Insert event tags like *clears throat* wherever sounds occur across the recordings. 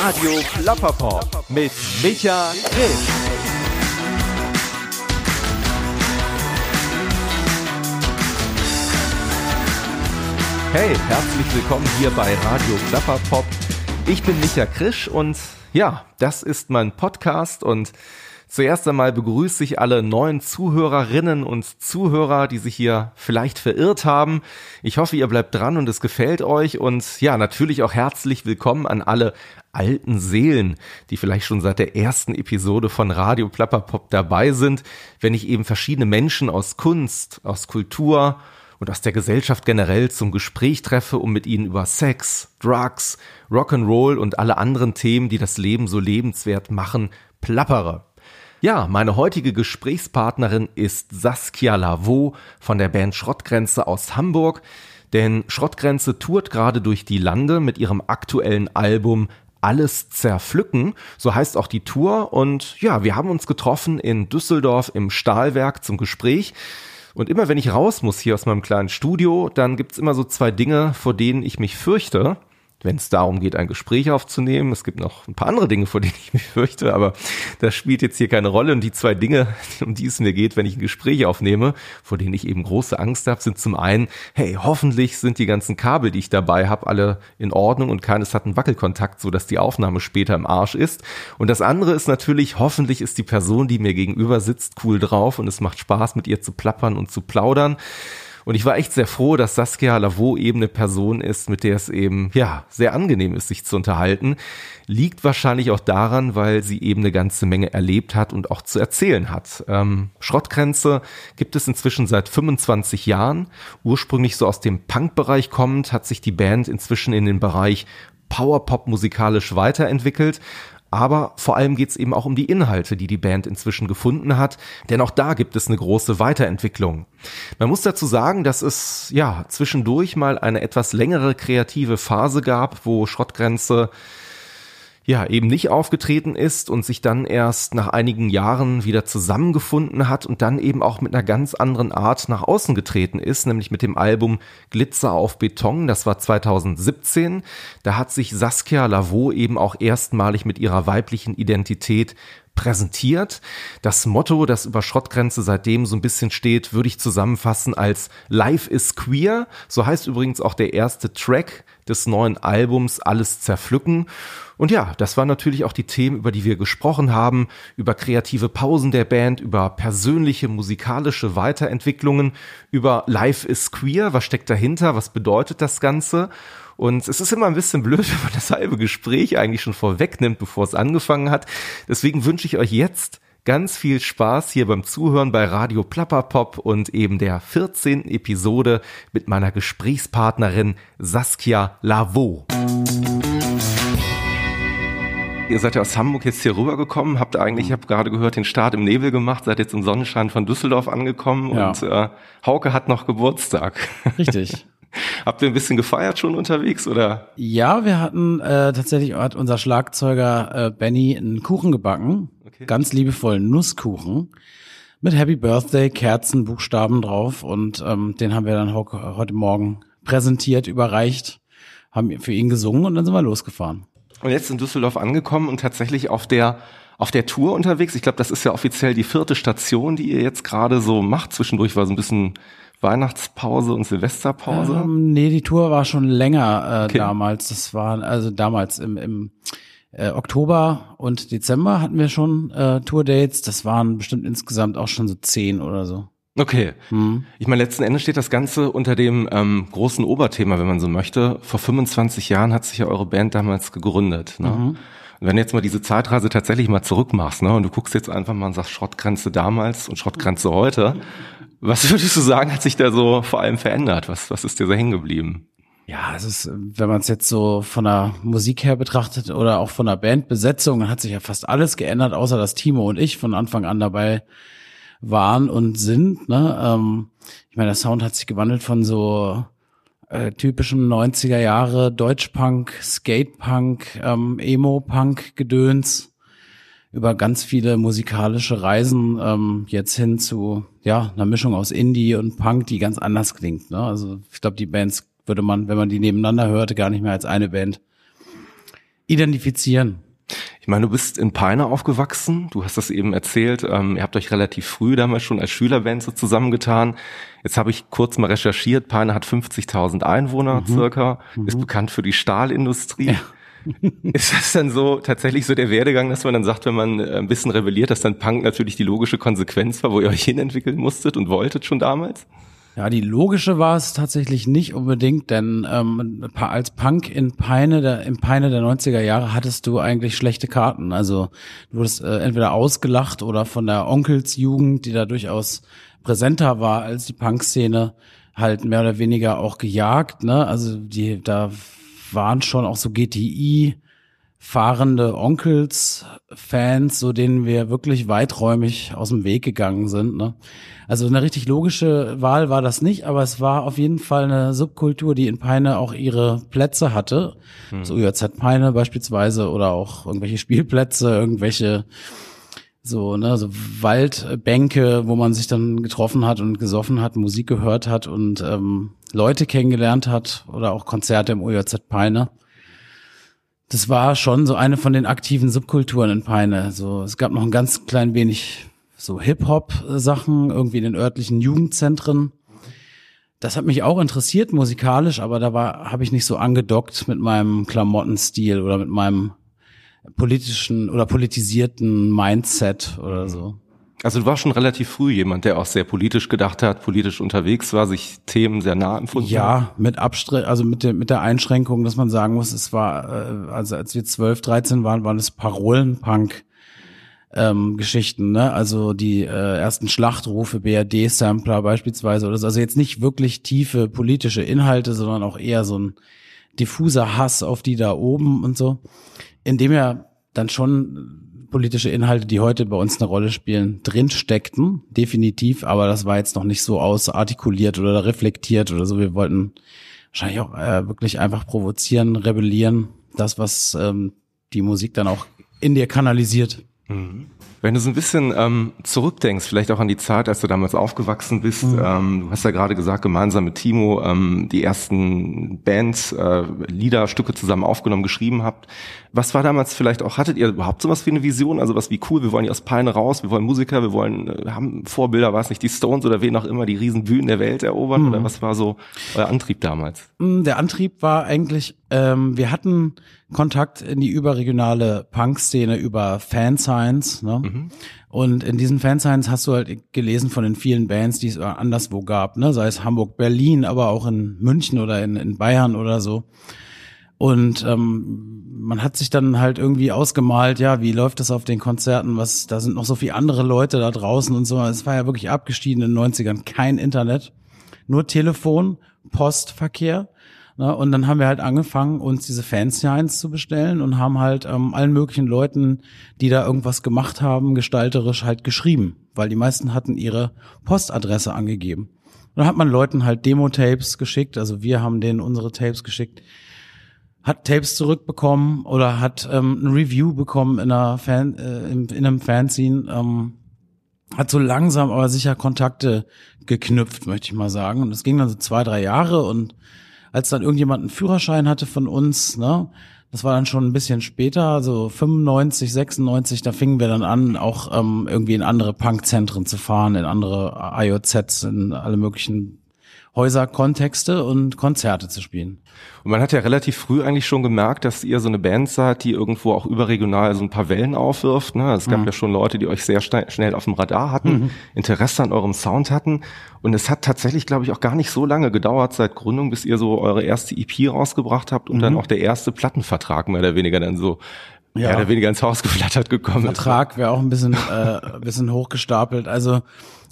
Radio Plapperpop mit Micha Grimm. Hey, herzlich willkommen hier bei Radio Plapperpop. Ich bin Micha Krisch und ja, das ist mein Podcast und Zuerst einmal begrüße ich alle neuen Zuhörerinnen und Zuhörer, die sich hier vielleicht verirrt haben. Ich hoffe, ihr bleibt dran und es gefällt euch und ja, natürlich auch herzlich willkommen an alle alten Seelen, die vielleicht schon seit der ersten Episode von Radio Plapperpop dabei sind, wenn ich eben verschiedene Menschen aus Kunst, aus Kultur und aus der Gesellschaft generell zum Gespräch treffe, um mit ihnen über Sex, Drugs, Rock'n'Roll und alle anderen Themen, die das Leben so lebenswert machen, plappere. Ja, meine heutige Gesprächspartnerin ist Saskia Lavaux von der Band Schrottgrenze aus Hamburg. Denn Schrottgrenze tourt gerade durch die Lande mit ihrem aktuellen Album alles zerpflücken. So heißt auch die Tour. Und ja, wir haben uns getroffen in Düsseldorf im Stahlwerk zum Gespräch. Und immer wenn ich raus muss hier aus meinem kleinen Studio, dann gibt's immer so zwei Dinge, vor denen ich mich fürchte wenn es darum geht, ein Gespräch aufzunehmen. Es gibt noch ein paar andere Dinge, vor denen ich mich fürchte, aber das spielt jetzt hier keine Rolle. Und die zwei Dinge, um die es mir geht, wenn ich ein Gespräch aufnehme, vor denen ich eben große Angst habe, sind zum einen, hey, hoffentlich sind die ganzen Kabel, die ich dabei habe, alle in Ordnung und keines hat einen Wackelkontakt, so dass die Aufnahme später im Arsch ist. Und das andere ist natürlich, hoffentlich ist die Person, die mir gegenüber sitzt, cool drauf und es macht Spaß, mit ihr zu plappern und zu plaudern. Und ich war echt sehr froh, dass Saskia Lavaux eben eine Person ist, mit der es eben, ja, sehr angenehm ist, sich zu unterhalten. Liegt wahrscheinlich auch daran, weil sie eben eine ganze Menge erlebt hat und auch zu erzählen hat. Ähm, Schrottgrenze gibt es inzwischen seit 25 Jahren. Ursprünglich so aus dem Punk-Bereich kommend, hat sich die Band inzwischen in den Bereich Powerpop musikalisch weiterentwickelt. Aber vor allem geht es eben auch um die Inhalte, die die Band inzwischen gefunden hat, denn auch da gibt es eine große Weiterentwicklung. Man muss dazu sagen, dass es ja zwischendurch mal eine etwas längere kreative Phase gab, wo Schrottgrenze ja eben nicht aufgetreten ist und sich dann erst nach einigen Jahren wieder zusammengefunden hat und dann eben auch mit einer ganz anderen Art nach außen getreten ist, nämlich mit dem Album Glitzer auf Beton, das war 2017. Da hat sich Saskia Lavaux eben auch erstmalig mit ihrer weiblichen Identität präsentiert. Das Motto, das über Schrottgrenze seitdem so ein bisschen steht, würde ich zusammenfassen als Life is Queer. So heißt übrigens auch der erste Track des neuen Albums Alles zerpflücken. Und ja, das waren natürlich auch die Themen, über die wir gesprochen haben, über kreative Pausen der Band, über persönliche musikalische Weiterentwicklungen, über Life is Queer, was steckt dahinter, was bedeutet das Ganze. Und es ist immer ein bisschen blöd, *laughs* wenn man das halbe Gespräch eigentlich schon vorwegnimmt, bevor es angefangen hat. Deswegen wünsche ich euch jetzt ganz viel Spaß hier beim Zuhören bei Radio Plapperpop und eben der 14. Episode mit meiner Gesprächspartnerin Saskia Lavaux. Ihr seid ja aus Hamburg jetzt hier rübergekommen, habt eigentlich, ich habe gerade gehört, den Start im Nebel gemacht, seid jetzt im Sonnenschein von Düsseldorf angekommen ja. und äh, Hauke hat noch Geburtstag. Richtig. *laughs* Habt ihr ein bisschen gefeiert schon unterwegs oder? Ja, wir hatten äh, tatsächlich hat unser Schlagzeuger äh, Benny einen Kuchen gebacken, okay. ganz liebevollen Nusskuchen mit Happy Birthday Kerzen Buchstaben drauf und ähm, den haben wir dann heute Morgen präsentiert, überreicht, haben für ihn gesungen und dann sind wir losgefahren. Und jetzt in Düsseldorf angekommen und tatsächlich auf der auf der Tour unterwegs. Ich glaube, das ist ja offiziell die vierte Station, die ihr jetzt gerade so macht. Zwischendurch war so ein bisschen Weihnachtspause und Silvesterpause. Ähm, nee, die Tour war schon länger äh, okay. damals. Das war also damals im, im äh, Oktober und Dezember hatten wir schon äh, Tourdates. Das waren bestimmt insgesamt auch schon so zehn oder so. Okay. Hm. Ich meine, letzten Endes steht das Ganze unter dem ähm, großen Oberthema, wenn man so möchte. Vor 25 Jahren hat sich ja eure Band damals gegründet. Ne? Mhm. Und wenn du jetzt mal diese Zeitreise tatsächlich mal zurückmachst, ne, und du guckst jetzt einfach mal und sagst Schrottgrenze damals und Schrottgrenze heute, was würdest du sagen, hat sich da so vor allem verändert? Was, was ist dir so hängen geblieben? Ja, es ist, wenn man es jetzt so von der Musik her betrachtet oder auch von der Bandbesetzung, dann hat sich ja fast alles geändert, außer dass Timo und ich von Anfang an dabei waren und sind. Ne? Ähm, ich meine, der Sound hat sich gewandelt von so äh, typischen 90er Jahre Deutschpunk, Skatepunk, ähm, Emo-Punk-Gedöns über ganz viele musikalische Reisen ähm, jetzt hin zu ja einer Mischung aus Indie und Punk, die ganz anders klingt. Ne? Also ich glaube, die Bands würde man, wenn man die nebeneinander hörte, gar nicht mehr als eine Band identifizieren. Ich meine, du bist in Peine aufgewachsen. Du hast das eben erzählt. Ähm, ihr habt euch relativ früh damals schon als Schülerband so zusammengetan. Jetzt habe ich kurz mal recherchiert. Peine hat 50.000 Einwohner mhm. circa, mhm. ist bekannt für die Stahlindustrie. Ja. *laughs* ist das dann so tatsächlich so der Werdegang, dass man dann sagt, wenn man äh, ein bisschen rebelliert, dass dann Punk natürlich die logische Konsequenz war, wo ihr euch hinentwickeln musstet und wolltet schon damals? Ja, die logische war es tatsächlich nicht unbedingt, denn ähm, als Punk in Peine der, im Peine der 90er Jahre hattest du eigentlich schlechte Karten. Also du wurdest äh, entweder ausgelacht oder von der Onkelsjugend, die da durchaus präsenter war als die Punk-Szene, halt mehr oder weniger auch gejagt. Ne? Also die da waren schon auch so GTI fahrende Onkels, Fans, so denen wir wirklich weiträumig aus dem Weg gegangen sind. Ne? Also eine richtig logische Wahl war das nicht, aber es war auf jeden Fall eine Subkultur, die in Peine auch ihre Plätze hatte. Hm. So UZ Peine beispielsweise oder auch irgendwelche Spielplätze, irgendwelche so, ne, so Waldbänke, wo man sich dann getroffen hat und gesoffen hat, Musik gehört hat und ähm, Leute kennengelernt hat oder auch Konzerte im UJZ Peine. Das war schon so eine von den aktiven Subkulturen in Peine. So, es gab noch ein ganz klein wenig so Hip-Hop-Sachen, irgendwie in den örtlichen Jugendzentren. Das hat mich auch interessiert musikalisch, aber da war habe ich nicht so angedockt mit meinem Klamottenstil oder mit meinem politischen oder politisierten Mindset oder so. Also du warst schon relativ früh jemand, der auch sehr politisch gedacht hat, politisch unterwegs war, sich Themen sehr nah empfunden ja, hat. mit Abstre also mit der, mit der Einschränkung, dass man sagen muss, es war, äh, also als wir 12, 13 waren, waren es Parolenpunk ähm, Geschichten, ne? Also die äh, ersten Schlachtrufe, BRD-Sampler beispielsweise oder so. Also jetzt nicht wirklich tiefe politische Inhalte, sondern auch eher so ein diffuser Hass auf die da oben und so. In dem ja dann schon politische Inhalte, die heute bei uns eine Rolle spielen, drin steckten, definitiv, aber das war jetzt noch nicht so ausartikuliert oder reflektiert oder so. Wir wollten wahrscheinlich auch äh, wirklich einfach provozieren, rebellieren, das, was ähm, die Musik dann auch in dir kanalisiert. Mhm. Wenn du so ein bisschen ähm, zurückdenkst, vielleicht auch an die Zeit, als du damals aufgewachsen bist, mhm. ähm, du hast ja gerade gesagt, gemeinsam mit Timo ähm, die ersten Bands, äh, Lieder, Stücke zusammen aufgenommen, geschrieben habt. Was war damals vielleicht auch, hattet ihr überhaupt sowas wie eine Vision? Also was wie cool, wir wollen hier aus Peine raus, wir wollen Musiker, wir wollen, äh, haben Vorbilder, weiß nicht, die Stones oder wen auch immer, die Riesenbühnen der Welt erobern? Mhm. Oder was war so euer Antrieb damals? Mm, der Antrieb war eigentlich, ähm, wir hatten Kontakt in die überregionale Punk-Szene über Fansigns. Ne? Mhm. Und in diesen Fansigns hast du halt gelesen von den vielen Bands, die es anderswo gab, ne? sei es Hamburg, Berlin, aber auch in München oder in, in Bayern oder so. Und ähm, man hat sich dann halt irgendwie ausgemalt, ja, wie läuft das auf den Konzerten? Was, da sind noch so viele andere Leute da draußen und so. Es war ja wirklich abgestiegen in den 90ern. Kein Internet, nur Telefon, Postverkehr. Ne? Und dann haben wir halt angefangen, uns diese Fansigns zu bestellen und haben halt ähm, allen möglichen Leuten, die da irgendwas gemacht haben, gestalterisch halt geschrieben, weil die meisten hatten ihre Postadresse angegeben. Und dann hat man Leuten halt Demo-Tapes geschickt, also wir haben denen unsere Tapes geschickt hat Tapes zurückbekommen oder hat ähm, ein Review bekommen in, einer Fan, äh, in, in einem Fanzine. Ähm, hat so langsam aber sicher Kontakte geknüpft, möchte ich mal sagen. Und es ging dann so zwei, drei Jahre und als dann irgendjemand einen Führerschein hatte von uns, ne, das war dann schon ein bisschen später, so 95, 96, da fingen wir dann an, auch ähm, irgendwie in andere Punkzentren zu fahren, in andere IOZs, in alle möglichen Häuserkontexte und Konzerte zu spielen. Und man hat ja relativ früh eigentlich schon gemerkt, dass ihr so eine Band seid, die irgendwo auch überregional so ein paar Wellen aufwirft. Ne? Es gab mhm. ja schon Leute, die euch sehr schnell auf dem Radar hatten, mhm. Interesse an eurem Sound hatten. Und es hat tatsächlich, glaube ich, auch gar nicht so lange gedauert seit Gründung, bis ihr so eure erste EP rausgebracht habt und mhm. dann auch der erste Plattenvertrag mehr oder weniger dann so ja. mehr oder weniger ins Haus geflattert gekommen Vertrag wäre auch ein bisschen, äh, ein bisschen hochgestapelt. Also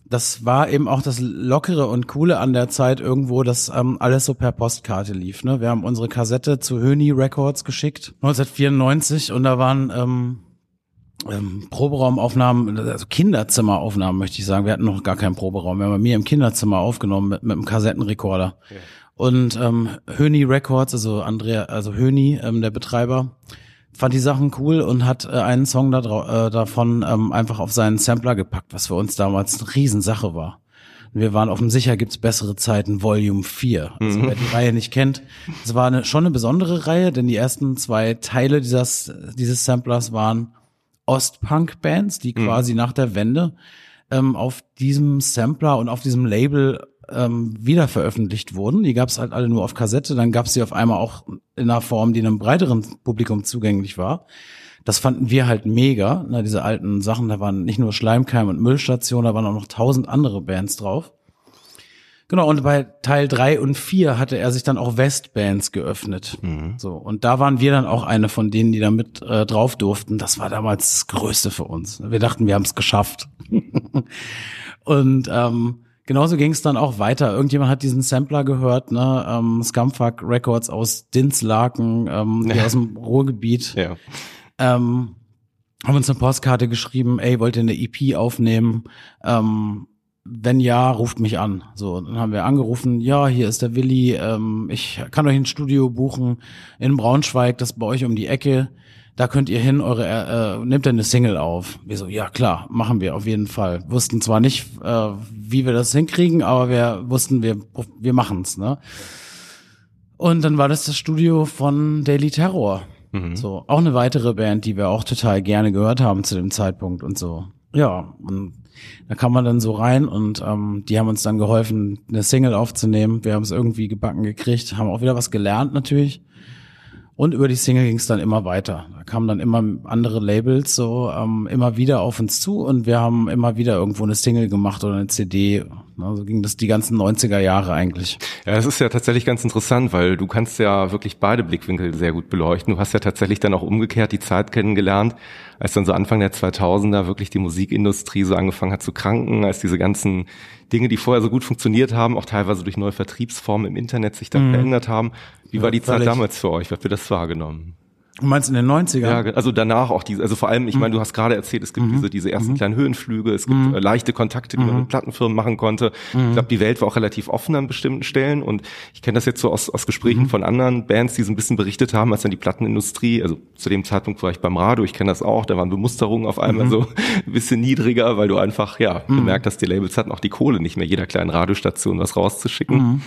das war eben auch das Lockere und Coole an der Zeit irgendwo, dass ähm, alles so per Postkarte lief. Ne? Wir haben unsere Kassette zu Höni Records geschickt, 1994, und da waren ähm, ähm, Proberaumaufnahmen, also Kinderzimmeraufnahmen möchte ich sagen. Wir hatten noch gar keinen Proberaum. Wir haben bei mir im Kinderzimmer aufgenommen mit, mit einem Kassettenrekorder. Ja. Und ähm, Höni Records, also Andrea, also Höni, ähm, der Betreiber, fand die Sachen cool und hat äh, einen Song da, äh, davon ähm, einfach auf seinen Sampler gepackt, was für uns damals eine Riesensache war. wir waren auf dem Sicher gibt's bessere Zeiten Volume 4. Also Mhm. wer die Reihe nicht kennt, es war eine, schon eine besondere Reihe, denn die ersten zwei Teile dieses, dieses Samplers waren Ostpunk-Bands, die quasi nach der Wende ähm, auf diesem Sampler und auf diesem Label ähm, wieder veröffentlicht wurden. Die gab's halt alle nur auf Kassette, dann gab's sie auf einmal auch in einer Form, die einem breiteren Publikum zugänglich war. Das fanden wir halt mega, ne, diese alten Sachen, da waren nicht nur Schleimkeim und Müllstation, da waren auch noch tausend andere Bands drauf. Genau, und bei Teil drei und vier hatte er sich dann auch Westbands geöffnet. So, und da waren wir dann auch eine von denen, die da mit äh, drauf durften. Das war damals das Größte für uns. Wir dachten, wir haben es geschafft. *laughs* und ähm, genauso ging es dann auch weiter. Irgendjemand hat diesen Sampler gehört, ne? Ähm, Scumfuck Records aus Dinslaken, ähm, aus dem Ruhrgebiet Ja. ähm, haben uns eine Postkarte geschrieben, ey, wollt ihr eine EP aufnehmen? Ähm, wenn ja, ruft mich an. So, dann haben wir angerufen, ja, hier ist der Willi, ähm, ich kann euch ein Studio buchen in Braunschweig, das ist bei euch um die Ecke. Da könnt ihr hin, eure, äh, nehmt ihr eine Single auf. Wir so, ja klar, machen wir auf jeden Fall. Wussten zwar nicht, äh, wie wir das hinkriegen, aber wir wussten, wir, wir machen's, ne? Und dann war das das Studio von Daily Terror. So, auch eine weitere Band, die wir auch total gerne gehört haben zu dem Zeitpunkt und so. Ja, und da kam man dann so rein und ähm, die haben uns dann geholfen, eine Single aufzunehmen. Wir haben es irgendwie gebacken gekriegt, haben auch wieder was gelernt natürlich. Und über die Single ging es dann immer weiter. Da kamen dann immer andere Labels so ähm, immer wieder auf uns zu und wir haben immer wieder irgendwo eine Single gemacht oder eine CD. So ging das die ganzen 90er Jahre eigentlich. Ja, das ist ja tatsächlich ganz interessant, weil du kannst ja wirklich beide Blickwinkel sehr gut beleuchten. Du hast ja tatsächlich dann auch umgekehrt die Zeit kennengelernt, als dann so Anfang der 2000er wirklich die Musikindustrie so angefangen hat zu kranken, als diese ganzen Dinge, die vorher so gut funktioniert haben, auch teilweise durch neue Vertriebsformen im Internet sich dann verändert haben. Wie war die Zeit damals für euch? Wie habt ihr das wahrgenommen? Du meinst in den 90ern? Ja, also danach auch diese, also vor allem, ich meine, du hast gerade erzählt, es gibt diese, diese ersten kleinen Höhenflüge, es gibt äh, leichte Kontakte, die man mit Plattenfirmen machen konnte. Ich glaube, die Welt war auch relativ offen an bestimmten Stellen und ich kenne das jetzt so aus, aus Gesprächen von anderen Bands, die so ein bisschen berichtet haben, als dann die Plattenindustrie, also zu dem Zeitpunkt war ich beim Radio, ich kenne das auch, da waren Bemusterungen auf einmal so *laughs* ein bisschen niedriger, weil du einfach, ja, gemerkt hast, die Labels hatten auch die Kohle nicht mehr, jeder kleinen Radiostation was rauszuschicken.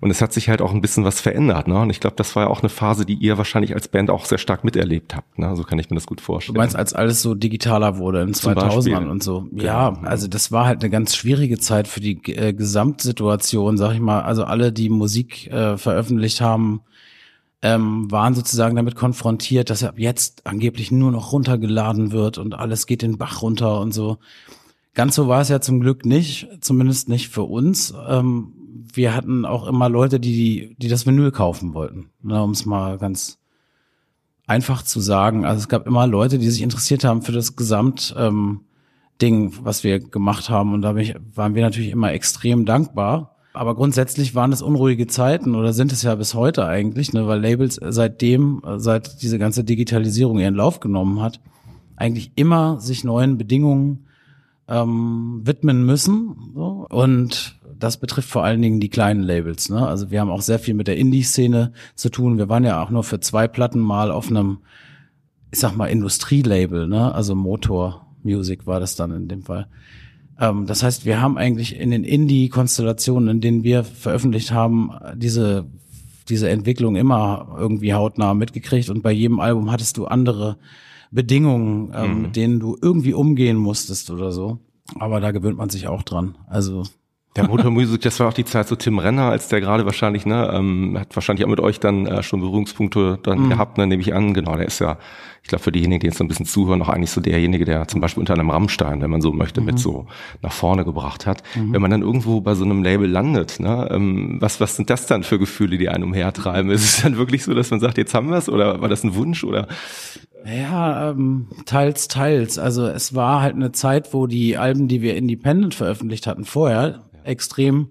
Und es hat sich halt auch ein bisschen was verändert, ne? Und ich glaube, das war ja auch eine Phase, die ihr wahrscheinlich als Band auch sehr stark miterlebt habt, ne? So kann ich mir das gut Du vorstellen. meinst, als alles so digitaler wurde in Zum 2000ern Beispiel. und so. Ja, Genau. also das war halt eine ganz schwierige Zeit für die äh, Gesamtsituation, sag ich mal. Also alle, die Musik äh, veröffentlicht haben, ähm, waren sozusagen damit konfrontiert, dass ab jetzt angeblich nur noch runtergeladen wird und alles geht den Bach runter und so. Ganz so war es ja zum Glück nicht, zumindest nicht für uns. Ähm, wir hatten auch immer Leute, die, die das Vinyl kaufen wollten, ne, um es mal ganz einfach zu sagen. Also es gab immer Leute, die sich interessiert haben für das Gesamt ähm, Ding, was wir gemacht haben. Und da waren wir natürlich immer extrem dankbar. Aber grundsätzlich waren es unruhige Zeiten oder sind es ja bis heute eigentlich, ne, weil Labels seitdem, seit diese ganze Digitalisierung ihren Lauf genommen hat, eigentlich immer sich neuen Bedingungen ähm, widmen müssen. So. Und das betrifft vor allen Dingen die kleinen Labels. Ne? Also wir haben auch sehr viel mit der Indie-Szene zu tun. Wir waren ja auch nur für zwei Platten mal auf einem, ich sag mal, Industrielabel, ne? also Motor Music war das dann in dem Fall. Ähm, das heißt, wir haben eigentlich in den Indie-Konstellationen, in denen wir veröffentlicht haben, diese diese Entwicklung immer irgendwie hautnah mitgekriegt und bei jedem Album hattest du andere Bedingungen, ähm, mit denen du irgendwie umgehen musstest oder so. Aber da gewöhnt man sich auch dran. Also Der Motormusik, das war auch die Zeit so Tim Renner, als der gerade wahrscheinlich, ne, ähm, hat wahrscheinlich auch mit euch dann äh, schon Berührungspunkte dann gehabt, ne, nehme ich an. Genau, der ist ja, ich glaube, für diejenigen, die jetzt so ein bisschen zuhören, auch eigentlich so derjenige, der zum Beispiel unter einem Rammstein, wenn man so möchte, mit so nach vorne gebracht hat. Wenn man dann irgendwo bei so einem Label landet, ne, ähm, was, was sind das dann für Gefühle, die einen umhertreiben? Ist es dann wirklich so, dass man sagt, jetzt haben wir es oder war das ein Wunsch oder? Ja, ähm, teils, teils. Also es war halt eine Zeit, wo die Alben, die wir independent veröffentlicht hatten vorher, extrem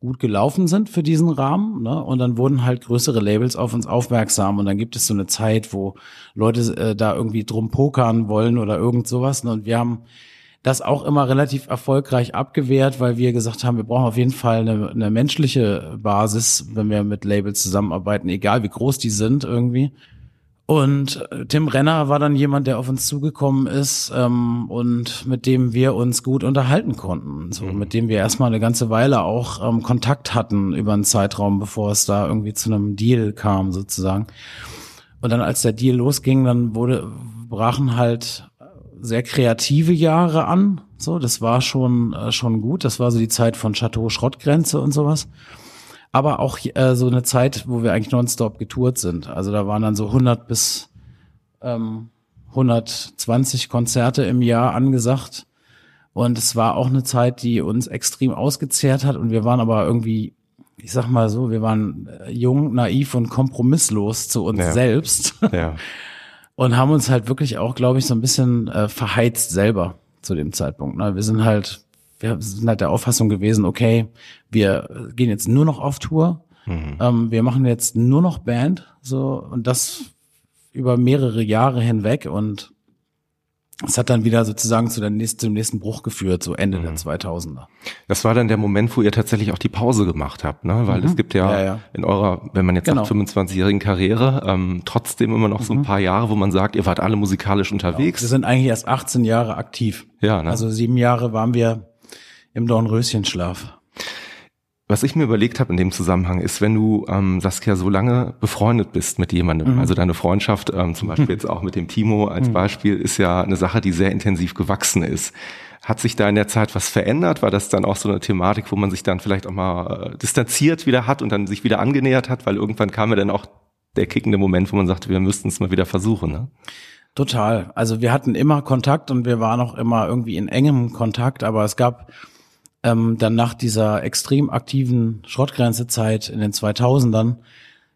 gut gelaufen sind für diesen Rahmen. Ne? Und dann wurden halt größere Labels auf uns aufmerksam. Und dann gibt es so eine Zeit, wo Leute äh, da irgendwie drum pokern wollen oder irgend sowas. Ne? Und wir haben das auch immer relativ erfolgreich abgewehrt, weil wir gesagt haben, wir brauchen auf jeden Fall eine, eine menschliche Basis, wenn wir mit Labels zusammenarbeiten, egal wie groß die sind irgendwie. Und äh, Tim Renner war dann jemand, der auf uns zugekommen ist ähm, und mit dem wir uns gut unterhalten konnten. So, mhm. mit dem wir erstmal eine ganze Weile auch ähm, Kontakt hatten über einen Zeitraum, bevor es da irgendwie zu einem Deal kam, sozusagen. Und dann, als der Deal losging, dann wurde, brachen halt sehr kreative Jahre an. So, das war schon, äh, schon gut. Das war so die Zeit von Chateau Schrottgrenze und sowas aber auch äh, so eine Zeit, wo wir eigentlich nonstop getourt sind. Also da waren dann so 100 bis ähm, 120 Konzerte im Jahr angesagt. Und es war auch eine Zeit, die uns extrem ausgezehrt hat. Und wir waren aber irgendwie, ich sag mal so, wir waren äh, jung, naiv und kompromisslos zu uns ja. selbst. *laughs* Ja. Und haben uns halt wirklich auch, glaube ich, so ein bisschen äh, verheizt selber zu dem Zeitpunkt. Ne? Wir sind halt wir sind halt der Auffassung gewesen, okay, wir gehen jetzt nur noch auf Tour, mhm. ähm, wir machen jetzt nur noch Band, so und das über mehrere Jahre hinweg und es hat dann wieder sozusagen zu der nächsten, zum nächsten Bruch geführt, so Ende mhm. der 2000er. Das war dann der Moment, wo ihr tatsächlich auch die Pause gemacht habt, ne? Weil mhm. es gibt ja, ja, ja, in eurer, wenn man jetzt genau. sagt, 25-jährigen Karriere, ähm, trotzdem immer noch so ein mhm. paar Jahre, wo man sagt, ihr wart alle musikalisch unterwegs. Genau. Wir sind eigentlich erst 18 Jahre aktiv. Ja, ne? Also sieben Jahre waren wir im Dornröschenschlaf. Was ich mir überlegt habe in dem Zusammenhang ist, wenn du, ähm, Saskia, so lange befreundet bist mit jemandem, mhm. also deine Freundschaft, ähm, zum Beispiel jetzt auch mit dem Timo als mhm. Beispiel, ist ja eine Sache, die sehr intensiv gewachsen ist. Hat sich da in der Zeit was verändert? War das dann auch so eine Thematik, wo man sich dann vielleicht auch mal äh, distanziert wieder hat und dann sich wieder angenähert hat? Weil irgendwann kam ja dann auch der kickende Moment, wo man sagte, wir müssten es mal wieder versuchen. Ne? Total. Also wir hatten immer Kontakt und wir waren auch immer irgendwie in engem Kontakt, aber es gab ähm, dann nach dieser extrem aktiven Schrottgrenzezeit in den 2000ern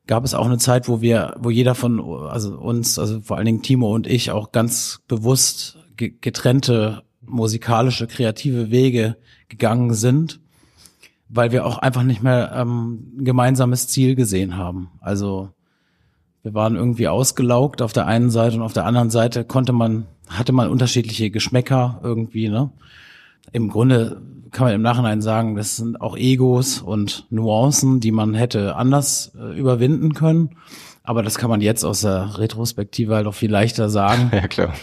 gab es auch eine Zeit, wo wir, wo jeder von also uns, also vor allen Dingen Timo und ich auch ganz bewusst getrennte musikalische kreative Wege gegangen sind, weil wir auch einfach nicht mehr ähm, ein gemeinsames Ziel gesehen haben. Also wir waren irgendwie ausgelaugt auf der einen Seite und auf der anderen Seite konnte man hatte man unterschiedliche Geschmäcker irgendwie, ne? Im Grunde kann man im Nachhinein sagen, das sind auch Egos und Nuancen, die man hätte anders äh, überwinden können. Aber das kann man jetzt aus der Retrospektive halt auch viel leichter sagen. *laughs* Ja, klar.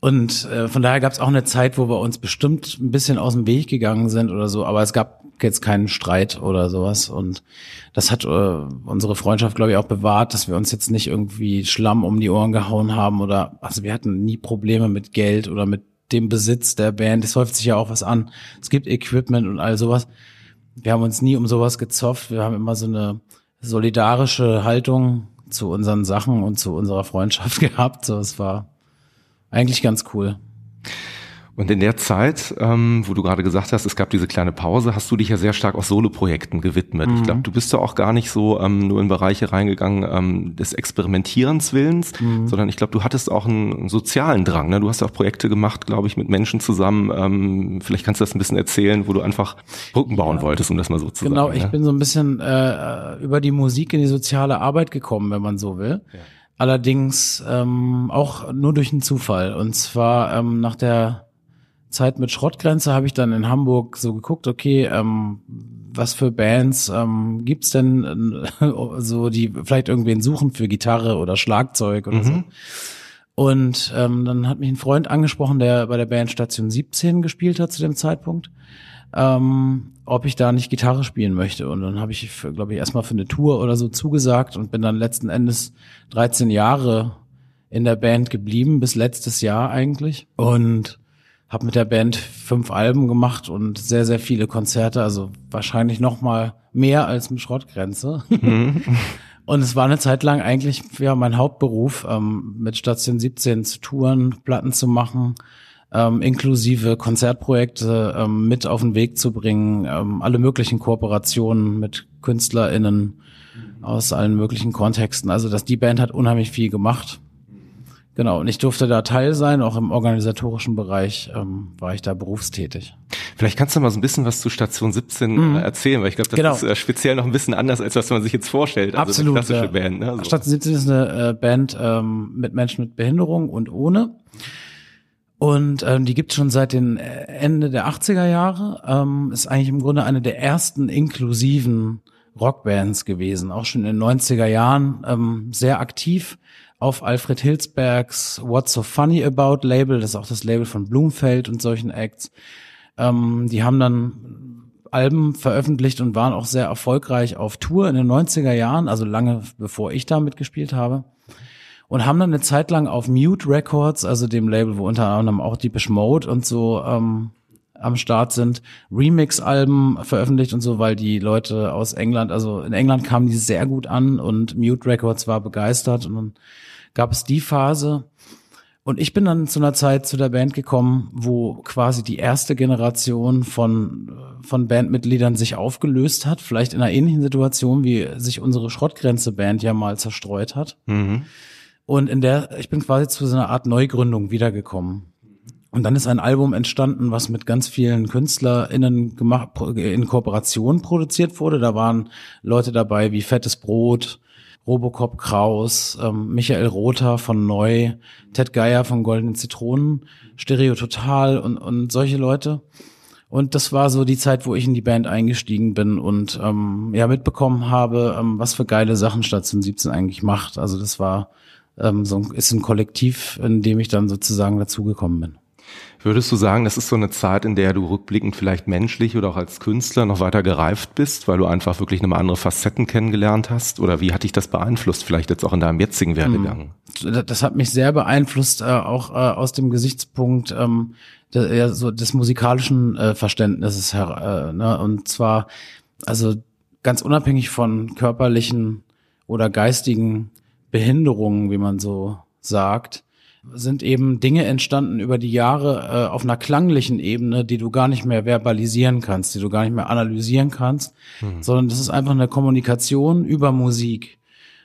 Und äh, von daher gab es auch eine Zeit, wo wir uns bestimmt ein bisschen aus dem Weg gegangen sind oder so, aber es gab jetzt keinen Streit oder sowas. Und das hat äh, unsere Freundschaft, glaube ich, auch bewahrt, dass wir uns jetzt nicht irgendwie Schlamm um die Ohren gehauen haben oder also wir hatten nie Probleme mit Geld oder mit dem Besitz der Band. Es häuft sich ja auch was an. Es gibt Equipment und all sowas. Wir haben uns nie um sowas gezopft. Wir haben immer so eine solidarische Haltung zu unseren Sachen und zu unserer Freundschaft *laughs* gehabt. So, es war eigentlich ganz cool. Und in der Zeit, ähm, wo du gerade gesagt hast, es gab diese kleine Pause, hast du dich ja sehr stark auch Soloprojekten gewidmet. Mhm. Ich glaube, du bist ja auch gar nicht so ähm, nur in Bereiche reingegangen ähm, des Experimentierens Willens, mhm. sondern ich glaube, du hattest auch einen, sozialen Drang. Ne? Du hast auch Projekte gemacht, glaube ich, mit Menschen zusammen. Ähm, vielleicht kannst du das ein bisschen erzählen, wo du einfach Brücken bauen ja. wolltest, um das mal so zu genau, sagen. Genau, ich ne? bin so ein bisschen äh, über die Musik in die soziale Arbeit gekommen, wenn man so will. Ja. Allerdings ähm, auch nur durch einen Zufall. Und zwar ähm, nach der Zeit mit Schrottgrenze habe ich dann in Hamburg so geguckt, okay, ähm, was für Bands ähm, gibt's denn äh, so, die vielleicht irgendwen suchen für Gitarre oder Schlagzeug oder mhm. so. Und ähm, dann hat mich ein Freund angesprochen, der bei der Band Station 17 gespielt hat zu dem Zeitpunkt, ähm, ob ich da nicht Gitarre spielen möchte. Und dann habe ich, glaube ich, erstmal für eine Tour oder so zugesagt und bin dann letzten Endes 13 Jahre in der Band geblieben, bis letztes Jahr eigentlich. Und habe mit der Band fünf Alben gemacht und sehr, sehr viele Konzerte, also wahrscheinlich noch mal mehr als mit Schrottgrenze. Mhm. *laughs* Und es war eine Zeit lang eigentlich ja mein Hauptberuf, ähm, mit Station 17 zu touren, Platten zu machen, ähm, inklusive Konzertprojekte ähm, mit auf den Weg zu bringen, ähm, alle möglichen Kooperationen mit KünstlerInnen aus allen möglichen Kontexten. Also dass die Band hat unheimlich viel gemacht. Genau, und ich durfte da Teil sein, auch im organisatorischen Bereich ähm, war ich da berufstätig. Vielleicht kannst du mal so ein bisschen was zu Station 17 mhm. erzählen, weil ich glaube, das genau. ist äh, speziell noch ein bisschen anders, als was man sich jetzt vorstellt. Also Absolut. Eine klassische Band. Ne? So. Station 17 ist eine äh, Band ähm, mit Menschen mit Behinderung und ohne. Und ähm, die gibt schon seit den äh, Ende der 80er Jahre. Ähm, ist eigentlich im Grunde eine der ersten inklusiven Rockbands gewesen, auch schon in den 90er Jahren ähm, sehr aktiv auf Alfred Hilsbergs What's So Funny About Label, das ist auch das Label von Blumfeld und solchen Acts. Ähm, die haben dann Alben veröffentlicht und waren auch sehr erfolgreich auf Tour in den 90er Jahren, also lange bevor ich da mitgespielt habe. Und haben dann eine Zeit lang auf Mute Records, also dem Label, wo unter anderem auch Deepish Mode und so ähm, am Start sind, Remix-Alben veröffentlicht und so, weil die Leute aus England, also in England kamen die sehr gut an und Mute Records war begeistert und gab es die Phase. Und ich bin dann zu einer Zeit zu der Band gekommen, wo quasi die erste Generation von, von Bandmitgliedern sich aufgelöst hat, vielleicht in einer ähnlichen Situation, wie sich unsere Schrottgrenze-Band ja mal zerstreut hat. Mhm. Und in der, ich bin quasi zu so einer Art Neugründung wiedergekommen. Und dann ist ein Album entstanden, was mit ganz vielen KünstlerInnen gemacht, in Kooperation produziert wurde. Da waren Leute dabei wie Fettes Brot, Robocop Kraus, ähm, Michael Rother von Neu, Ted Geier von Goldenen Zitronen, Stereo Total und, und solche Leute. Und das war so die Zeit, wo ich in die Band eingestiegen bin und ähm, ja mitbekommen habe, ähm, was für geile Sachen Station 17 eigentlich macht. Also das war ähm, so ist ein Kollektiv, in dem ich dann sozusagen dazugekommen bin. Würdest du sagen, das ist so eine Zeit, in der du rückblickend vielleicht menschlich oder auch als Künstler noch weiter gereift bist, weil du einfach wirklich eine andere Facetten kennengelernt hast? Oder wie hat dich das beeinflusst, vielleicht jetzt auch in deinem jetzigen Werdegang? Hm. Das hat mich sehr beeinflusst, äh, auch äh, aus dem Gesichtspunkt ähm, des musikalischen äh, Verständnisses her. Ne? Und zwar, also ganz unabhängig von körperlichen oder geistigen Behinderungen, wie man so sagt, sind eben Dinge entstanden über die Jahre äh, auf einer klanglichen Ebene, die du gar nicht mehr verbalisieren kannst, die du gar nicht mehr analysieren kannst, mhm. sondern das ist einfach eine Kommunikation über Musik.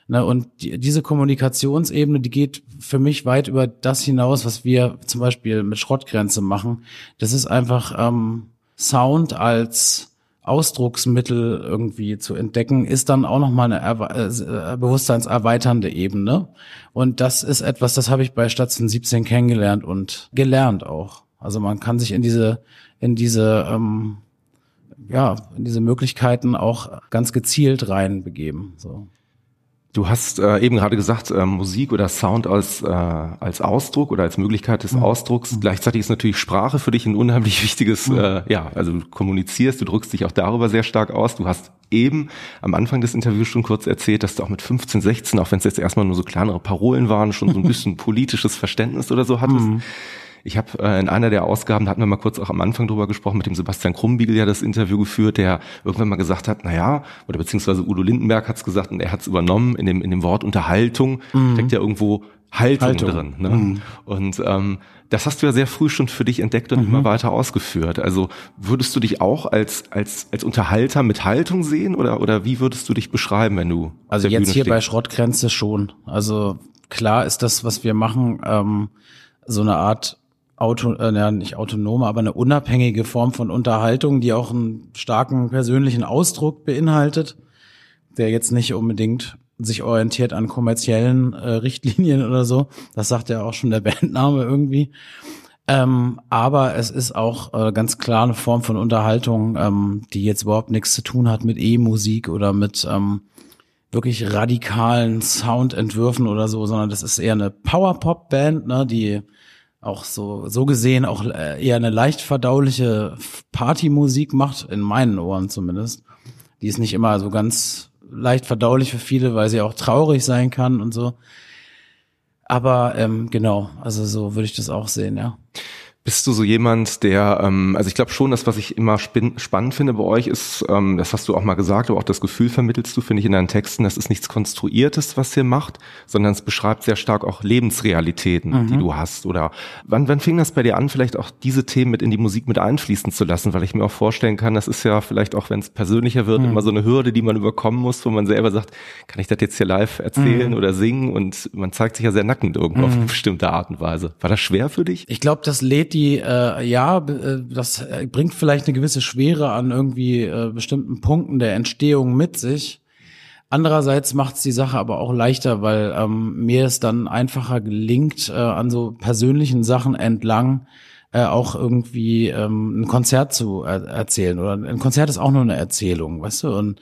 Ne, und die, diese Kommunikationsebene, die geht für mich weit über das hinaus, was wir zum Beispiel mit Schrottgrenze machen. Das ist einfach ähm, Sound als Ausdrucksmittel irgendwie zu entdecken, ist dann auch nochmal eine äh, bewusstseinserweiternde Ebene. Und das ist etwas, das habe ich bei Station 17 kennengelernt und gelernt auch. Also man kann sich in diese, in diese, ähm, ja, in diese Möglichkeiten auch ganz gezielt reinbegeben. So. Du hast äh, eben gerade gesagt, äh, Musik oder Sound als, äh, als Ausdruck oder als Möglichkeit des mhm. Ausdrucks. Mhm. Gleichzeitig ist natürlich Sprache für dich ein unheimlich *laughs* wichtiges, mhm. äh, ja, also du kommunizierst, du drückst dich auch darüber sehr stark aus. Du hast eben am Anfang des Interviews schon kurz erzählt, dass du auch mit 15, 16, auch wenn es jetzt erstmal nur so kleinere Parolen waren, schon so ein *laughs* bisschen politisches Verständnis oder so hattest. Mhm. Ich habe äh, in einer der Ausgaben, da hatten wir mal kurz auch am Anfang drüber gesprochen, mit dem Sebastian Krumbiegel ja das Interview geführt, der irgendwann mal gesagt hat, na ja, oder beziehungsweise Udo Lindenberg hat es gesagt und er hat es übernommen, in dem, in dem Wort Unterhaltung mhm. steckt ja irgendwo Haltung, Haltung. drin. Ne? Mhm. Und ähm, das hast du ja sehr früh schon für dich entdeckt und mhm. immer weiter ausgeführt. Also würdest du dich auch als als als Unterhalter mit Haltung sehen oder oder wie würdest du dich beschreiben, wenn du also jetzt Bühne hier stehst? bei Schrottgrenze schon. Also klar ist das, was wir machen, ähm, so eine Art auto, äh, ja, nicht autonome, aber eine unabhängige Form von Unterhaltung, die auch einen starken persönlichen Ausdruck beinhaltet, der jetzt nicht unbedingt sich orientiert an kommerziellen äh, *laughs* Richtlinien oder so. Das sagt ja auch schon der *laughs* Bandname irgendwie. Ähm, aber es ist auch äh, ganz klar eine Form von Unterhaltung, ähm, die jetzt überhaupt nichts zu tun hat mit E-Musik oder mit ähm, wirklich radikalen Soundentwürfen oder so, sondern das ist eher eine Power-Pop-Band, ne, die auch so, so gesehen auch äh, eher eine leicht verdauliche Partymusik macht, in meinen Ohren zumindest. Die ist nicht immer so ganz leicht verdaulich für viele, weil sie auch traurig sein kann und so. Aber ähm, genau, also so würde ich das auch sehen, ja. Bist du so jemand, der, ähm, also ich glaube schon, das, was ich immer spannend finde bei euch, ist, ähm, das hast du auch mal gesagt, aber auch das Gefühl vermittelst du, finde ich, in deinen Texten, das ist nichts Konstruiertes, was ihr macht, sondern es beschreibt sehr stark auch Lebensrealitäten, mhm. die du hast. Oder wann, wann fing das bei dir an, vielleicht auch diese Themen mit in die Musik mit einfließen zu lassen? Weil ich mir auch vorstellen kann, das ist ja vielleicht auch, wenn es persönlicher wird, mhm. immer so eine Hürde, die man überkommen muss, wo man selber sagt, kann ich das jetzt hier live erzählen mhm. oder singen? Und man zeigt sich ja sehr nackend irgendwo auf eine mhm. *laughs* bestimmte Art und Weise. War das schwer für dich? Ich glaube, das lädt die, äh, ja, äh, das bringt vielleicht eine gewisse Schwere an irgendwie äh, bestimmten Punkten der Entstehung mit sich. Andererseits macht es die Sache aber auch leichter, weil ähm, mir es dann einfacher gelingt, äh, an so persönlichen Sachen entlang äh, auch irgendwie ähm, ein Konzert zu er erzählen. Oder ein Konzert ist auch nur eine Erzählung, weißt du? Und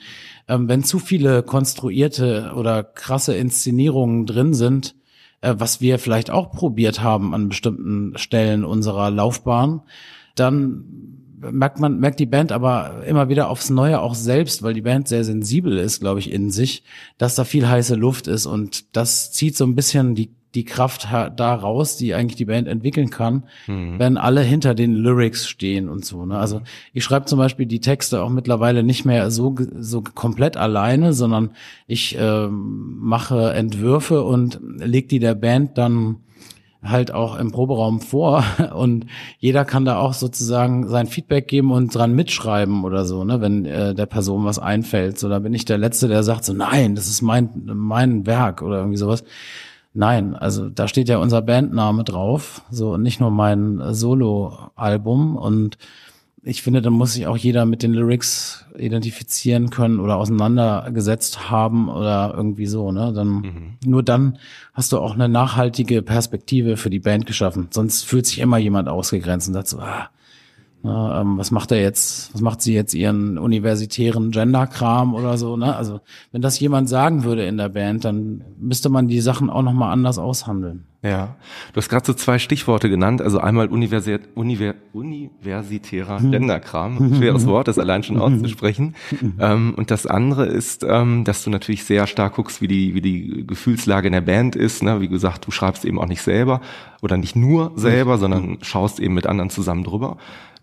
ähm, wenn zu viele konstruierte oder krasse Inszenierungen drin sind, äh, was wir vielleicht auch probiert haben an bestimmten Stellen unserer Laufbahn, dann merkt man, merkt die Band aber immer wieder aufs Neue auch selbst, weil die Band sehr sensibel ist, glaube ich, in sich, dass da viel heiße Luft ist und das zieht so ein bisschen die die Kraft da raus, die eigentlich die Band entwickeln kann, mhm. wenn alle hinter den Lyrics stehen und so. Ne? Also ich schreibe zum Beispiel die Texte auch mittlerweile nicht mehr so so komplett alleine, sondern ich äh, mache Entwürfe und leg die der Band dann halt auch im Proberaum vor *laughs* und jeder kann da auch sozusagen sein Feedback geben und dran mitschreiben oder so, ne, wenn äh, der Person was einfällt. So, da bin ich der Letzte, der sagt so, nein, das ist mein mein Werk oder irgendwie sowas. Nein, also da steht ja unser Bandname drauf, so nicht nur mein Solo-Album und ich finde, da muss sich auch jeder mit den Lyrics identifizieren können oder auseinandergesetzt haben oder irgendwie so, ne? Dann mhm. nur dann hast du auch eine nachhaltige Perspektive für die Band geschaffen. Sonst fühlt sich immer jemand ausgegrenzt und sagt so, ah, na, ähm, was macht er jetzt, was macht sie jetzt ihren universitären Gender-Kram oder so, ne? Also, wenn das jemand sagen würde in der Band, dann müsste man die Sachen auch nochmal anders aushandeln. Ja, du hast gerade so zwei Stichworte genannt, also einmal universi Univer universitärer hm. Genderkram, schweres Wort, das allein schon auszusprechen. ähm, und das andere ist, ähm, dass du natürlich sehr stark guckst, wie die, wie die Gefühlslage in der Band ist. Ne? Wie gesagt, du schreibst eben auch nicht selber oder nicht nur selber, sondern schaust eben mit anderen zusammen drüber.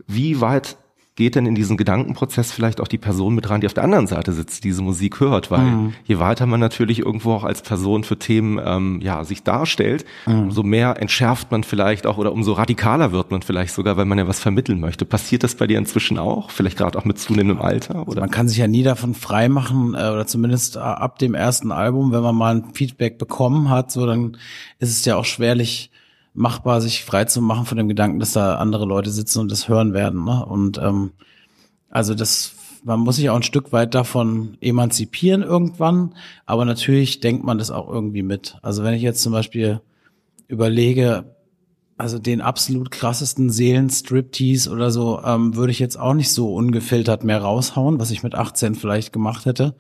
Wie weit geht denn in diesen Gedankenprozess vielleicht auch die Person mit rein, die auf der anderen Seite sitzt, diese Musik hört, weil mhm. je weiter man natürlich irgendwo auch als Person für Themen ähm, ja sich darstellt, mhm. umso mehr entschärft man vielleicht auch oder umso radikaler wird man vielleicht sogar, weil man ja was vermitteln möchte. Passiert das bei dir inzwischen auch, vielleicht gerade auch mit zunehmendem Alter? Oder? Also man kann sich ja nie davon freimachen äh, oder zumindest äh, ab dem ersten Album, wenn man mal ein Feedback bekommen hat, so dann ist es ja auch schwerlich machbar, sich frei zu machen von dem Gedanken, dass da andere Leute sitzen und das hören werden. Ne? Und ähm, also das, man muss sich auch ein Stück weit davon emanzipieren irgendwann, aber natürlich denkt man das auch irgendwie mit. Also wenn ich jetzt zum Beispiel überlege, also den absolut krassesten Seelenstriptease oder so, ähm, würde ich jetzt auch nicht so ungefiltert mehr raushauen, was ich mit 18 vielleicht gemacht hätte.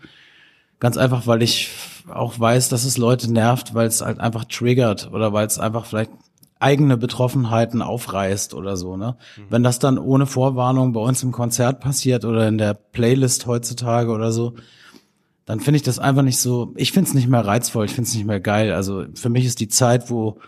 Ganz einfach, weil ich auch weiß, dass es Leute nervt, weil es halt einfach triggert oder weil es einfach vielleicht eigene Betroffenheiten aufreißt oder so, ne? Mhm. Wenn das dann ohne Vorwarnung bei uns im Konzert passiert oder in der Playlist heutzutage oder so, dann finde ich das einfach nicht so, ich finde es nicht mehr reizvoll, ich finde es nicht mehr geil. Also für mich ist die Zeit, wo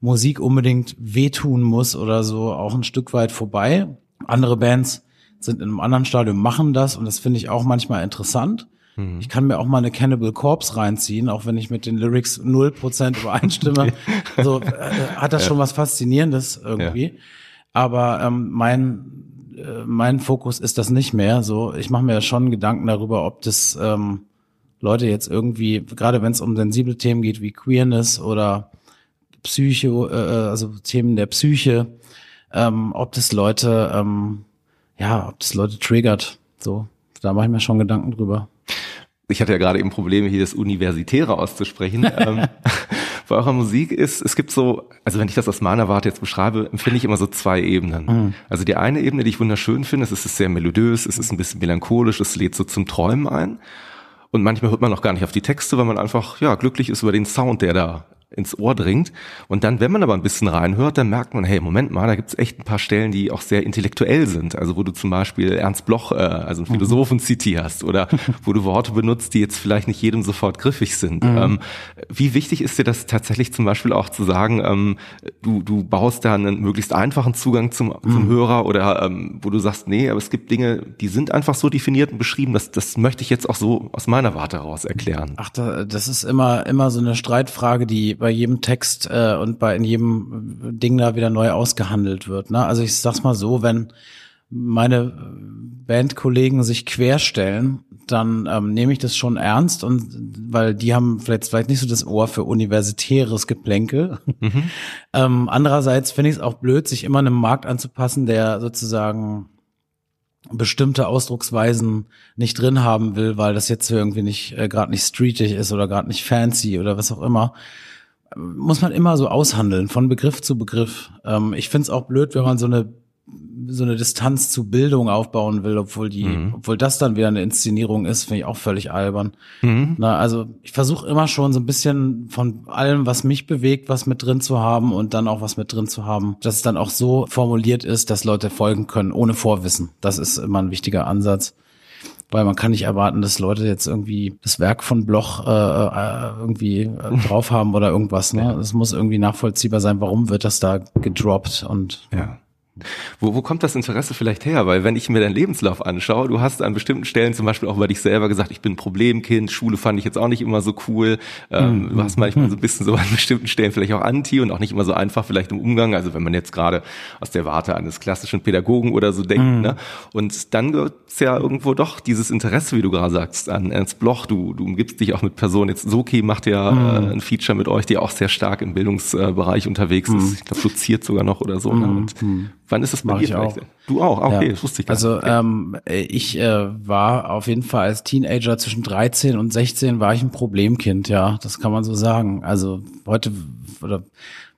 Musik unbedingt wehtun muss oder so, auch ein Stück weit vorbei. Andere Bands sind in einem anderen Stadium, machen das und das finde ich auch manchmal interessant. Mhm. Ich kann mir auch mal eine Cannibal Corpse reinziehen, auch wenn ich mit den Lyrics null Prozent übereinstimme. *laughs* so äh, hat das ja. schon was Faszinierendes irgendwie. Ja. Aber ähm, mein äh, mein Fokus ist das nicht mehr. So, ich mache mir schon Gedanken darüber, ob das ähm, Leute jetzt irgendwie, gerade wenn es um sensible Themen geht wie Queerness oder Psyche, äh, also Themen der Psyche, ähm, ob das Leute, ähm, ja, ob das Leute triggert. So, da mache ich mir schon Gedanken drüber ich hatte ja gerade eben Probleme, hier das Universitäre auszusprechen. *laughs* ähm, bei eurer Musik ist, es gibt so, also wenn ich das aus meiner Warte jetzt beschreibe, empfinde ich immer so zwei Ebenen. Mhm. Also die eine Ebene, die ich wunderschön finde, ist, es ist sehr melodiös, es ist ein bisschen melancholisch, es lädt so zum Träumen ein. Und manchmal hört man auch gar nicht auf die Texte, weil man einfach, ja, glücklich ist über den Sound, der da ins Ohr dringt. Und dann, wenn man aber ein bisschen reinhört, dann merkt man, hey, Moment mal, da gibt's echt ein paar Stellen, die auch sehr intellektuell sind. Also wo du zum Beispiel Ernst Bloch, äh, also einen Philosophen mhm. zitierst oder wo du Worte benutzt, die jetzt vielleicht nicht jedem sofort griffig sind. Mhm. Ähm, wie wichtig ist dir das tatsächlich zum Beispiel auch zu sagen, ähm, du, du baust da einen möglichst einfachen Zugang zum, zum mhm. Hörer oder ähm, wo du sagst, nee, aber es gibt Dinge, die sind einfach so definiert und beschrieben, das, das möchte ich jetzt auch so aus meiner Warte heraus erklären. Ach, da, das ist immer, immer so eine Streitfrage, die bei jedem Text äh, und bei in jedem Ding da wieder neu ausgehandelt wird. Ne? Also ich sag's mal so, wenn meine Bandkollegen sich querstellen, dann ähm, nehme ich das schon ernst und weil die haben vielleicht vielleicht nicht so das Ohr für universitäres Geplänkel. Mhm. *laughs* ähm, andererseits finde ich es auch blöd, sich immer einem Markt anzupassen, der sozusagen bestimmte Ausdrucksweisen nicht drin haben will, weil das jetzt irgendwie nicht äh, gerade nicht streetig ist oder gerade nicht fancy oder was auch immer muss man immer so aushandeln, von Begriff zu Begriff. Ähm, ich find's auch blöd, wenn man so eine so eine Distanz zu Bildung aufbauen will, obwohl die, mhm. obwohl das dann wieder eine Inszenierung ist, finde ich auch völlig albern. Mhm. Na, also ich versuche immer schon so ein bisschen von allem, was mich bewegt, was mit drin zu haben und dann auch was mit drin zu haben, dass es dann auch so formuliert ist, dass Leute folgen können, ohne Vorwissen. Das ist immer ein wichtiger Ansatz weil man kann nicht erwarten, dass Leute jetzt irgendwie das Werk von Bloch äh, äh irgendwie äh, drauf haben oder irgendwas. Ne? Es muss irgendwie nachvollziehbar sein, warum wird das da gedroppt und ja. Wo, wo kommt das Interesse vielleicht her? Weil wenn ich mir deinen Lebenslauf anschaue, du hast an bestimmten Stellen zum Beispiel auch über dich selber gesagt, ich bin ein Problemkind, Schule fand ich jetzt auch nicht immer so cool. Ähm, mhm. Du hast manchmal so ein bisschen so an bestimmten Stellen vielleicht auch anti und auch nicht immer so einfach vielleicht im Umgang. Also wenn man jetzt gerade aus der Warte eines klassischen Pädagogen oder so denkt. Mhm. Ne? Und dann gibt's ja irgendwo doch dieses Interesse, wie du gerade sagst, an Ernst Bloch. Du, du umgibst dich auch mit Personen. Jetzt Soki macht ja mhm. äh, ein Feature mit euch, die auch sehr stark im Bildungsbereich unterwegs ist. Mhm. Ich glaube, doziert sogar noch oder so. Ne? Mhm. Und mhm. Wann ist das bei Mach dir auch. Du auch, ah, okay, ja. das wusste ich gar Also okay. ähm, ich äh, war auf jeden Fall als Teenager zwischen 13 und 16 war ich ein Problemkind, ja, das kann man so sagen. Also heute oder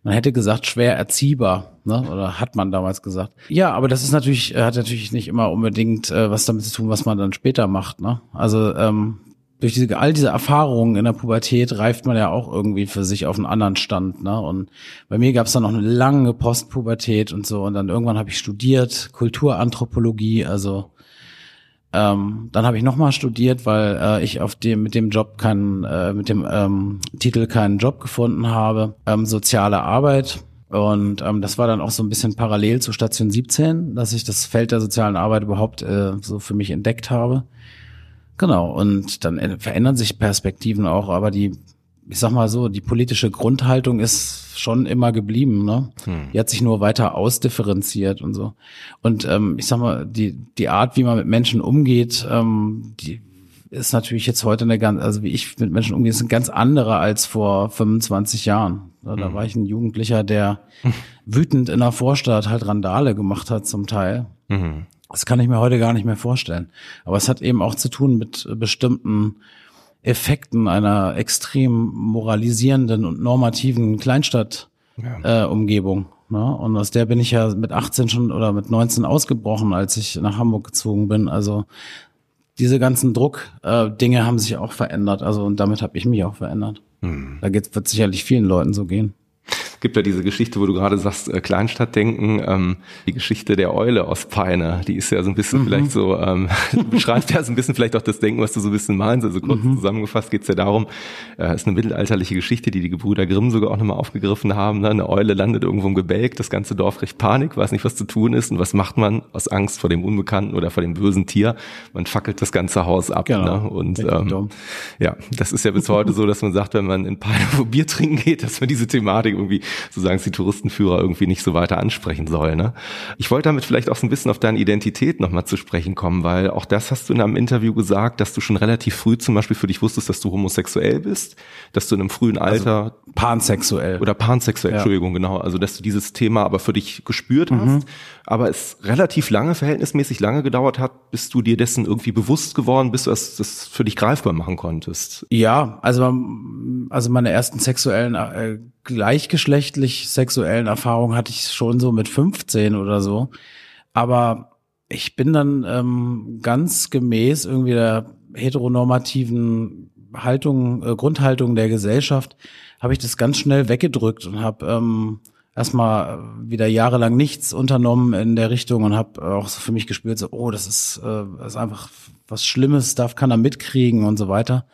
man hätte gesagt schwer erziehbar, ne? Oder hat man damals gesagt. Ja, aber das ist natürlich hat natürlich nicht immer unbedingt äh, was damit zu tun, was man dann später macht, ne? Also ähm, durch diese, all diese Erfahrungen in der Pubertät reift man ja auch irgendwie für sich auf einen anderen Stand. Ne? Und bei mir gab es dann noch eine lange Postpubertät und so. Und dann irgendwann habe ich studiert, Kulturanthropologie, also ähm, dann habe ich nochmal studiert, weil äh, ich auf dem mit dem Job keinen, äh, mit dem ähm, Titel keinen Job gefunden habe. Ähm, soziale Arbeit. Und ähm, das war dann auch so ein bisschen parallel zu Station 17, dass ich das Feld der sozialen Arbeit überhaupt äh, so für mich entdeckt habe. Genau, und dann verändern sich Perspektiven auch, aber die, ich sag mal so, die politische Grundhaltung ist schon immer geblieben, ne? Hm. Die hat sich nur weiter ausdifferenziert und so. Und ähm, ich sag mal, die, die Art, wie man mit Menschen umgeht, ähm, die ist natürlich jetzt heute eine ganz, also wie ich mit Menschen umgehe, ist eine ganz andere als vor 25 Jahren. Da, hm. war ich ein Jugendlicher, der *laughs* wütend in der Vorstadt halt Randale gemacht hat zum Teil. Mhm. Das kann ich mir heute gar nicht mehr vorstellen. Aber es hat eben auch zu tun mit bestimmten Effekten einer extrem moralisierenden und normativen Kleinstadt-Umgebung. Ja. Äh, ne? Und aus der bin ich ja mit 18 schon oder mit 19 ausgebrochen, als ich nach Hamburg gezogen bin. Also diese ganzen Druck-Dinge äh, haben sich auch verändert. Also und damit habe ich mich auch verändert. Hm. Da geht, wird sicherlich vielen Leuten so gehen gibt ja diese Geschichte, wo du gerade sagst, äh, Kleinstadtdenken, ähm, die Geschichte der Eule aus Peine, die ist ja so ein bisschen mhm. vielleicht so, ähm, *laughs* beschreibt ja so ein bisschen vielleicht auch das Denken, was du so ein bisschen meinst. Also kurz mhm. zusammengefasst geht's ja darum, äh, ist eine mittelalterliche Geschichte, die die Gebrüder Grimm sogar auch nochmal aufgegriffen haben. Ne? Eine Eule landet irgendwo im Gebälk, das ganze Dorf kriegt Panik, weiß nicht, was zu tun ist. Und was macht man aus Angst vor dem Unbekannten oder vor dem bösen Tier? Man fackelt das ganze Haus ab. Genau. Ne? Und ähm, ja, das ist ja bis heute so, dass man sagt, wenn man in Peine *laughs* wo Bier trinken geht, dass man diese Thematik irgendwie so sagen die Touristenführer irgendwie nicht so weiter ansprechen soll. Ne? Ich wollte damit vielleicht auch so ein bisschen auf deine Identität nochmal zu sprechen kommen, weil auch das hast du in einem Interview gesagt, dass du schon relativ früh zum Beispiel für dich wusstest, dass du homosexuell bist, dass du in einem frühen also Alter also pansexuell oder pansexuell, ja. Entschuldigung, genau, also dass du dieses Thema aber für dich gespürt mhm. hast, aber es relativ lange, verhältnismäßig lange gedauert hat, bis du dir dessen irgendwie bewusst geworden bist, dass das für dich greifbar machen konntest. Ja, also also meine ersten sexuellen äh, gleichgeschlechtlich sexuellen Erfahrungen hatte ich schon so mit 15 oder so. Aber ich bin dann ähm, ganz gemäß irgendwie der heteronormativen Haltung, äh, Grundhaltung der Gesellschaft, habe ich das ganz schnell weggedrückt und habe ähm, erstmal wieder jahrelang nichts unternommen in der Richtung und habe auch so für mich gespürt, so, oh, das ist, äh, das ist einfach was Schlimmes, darf keiner mitkriegen und so weiter.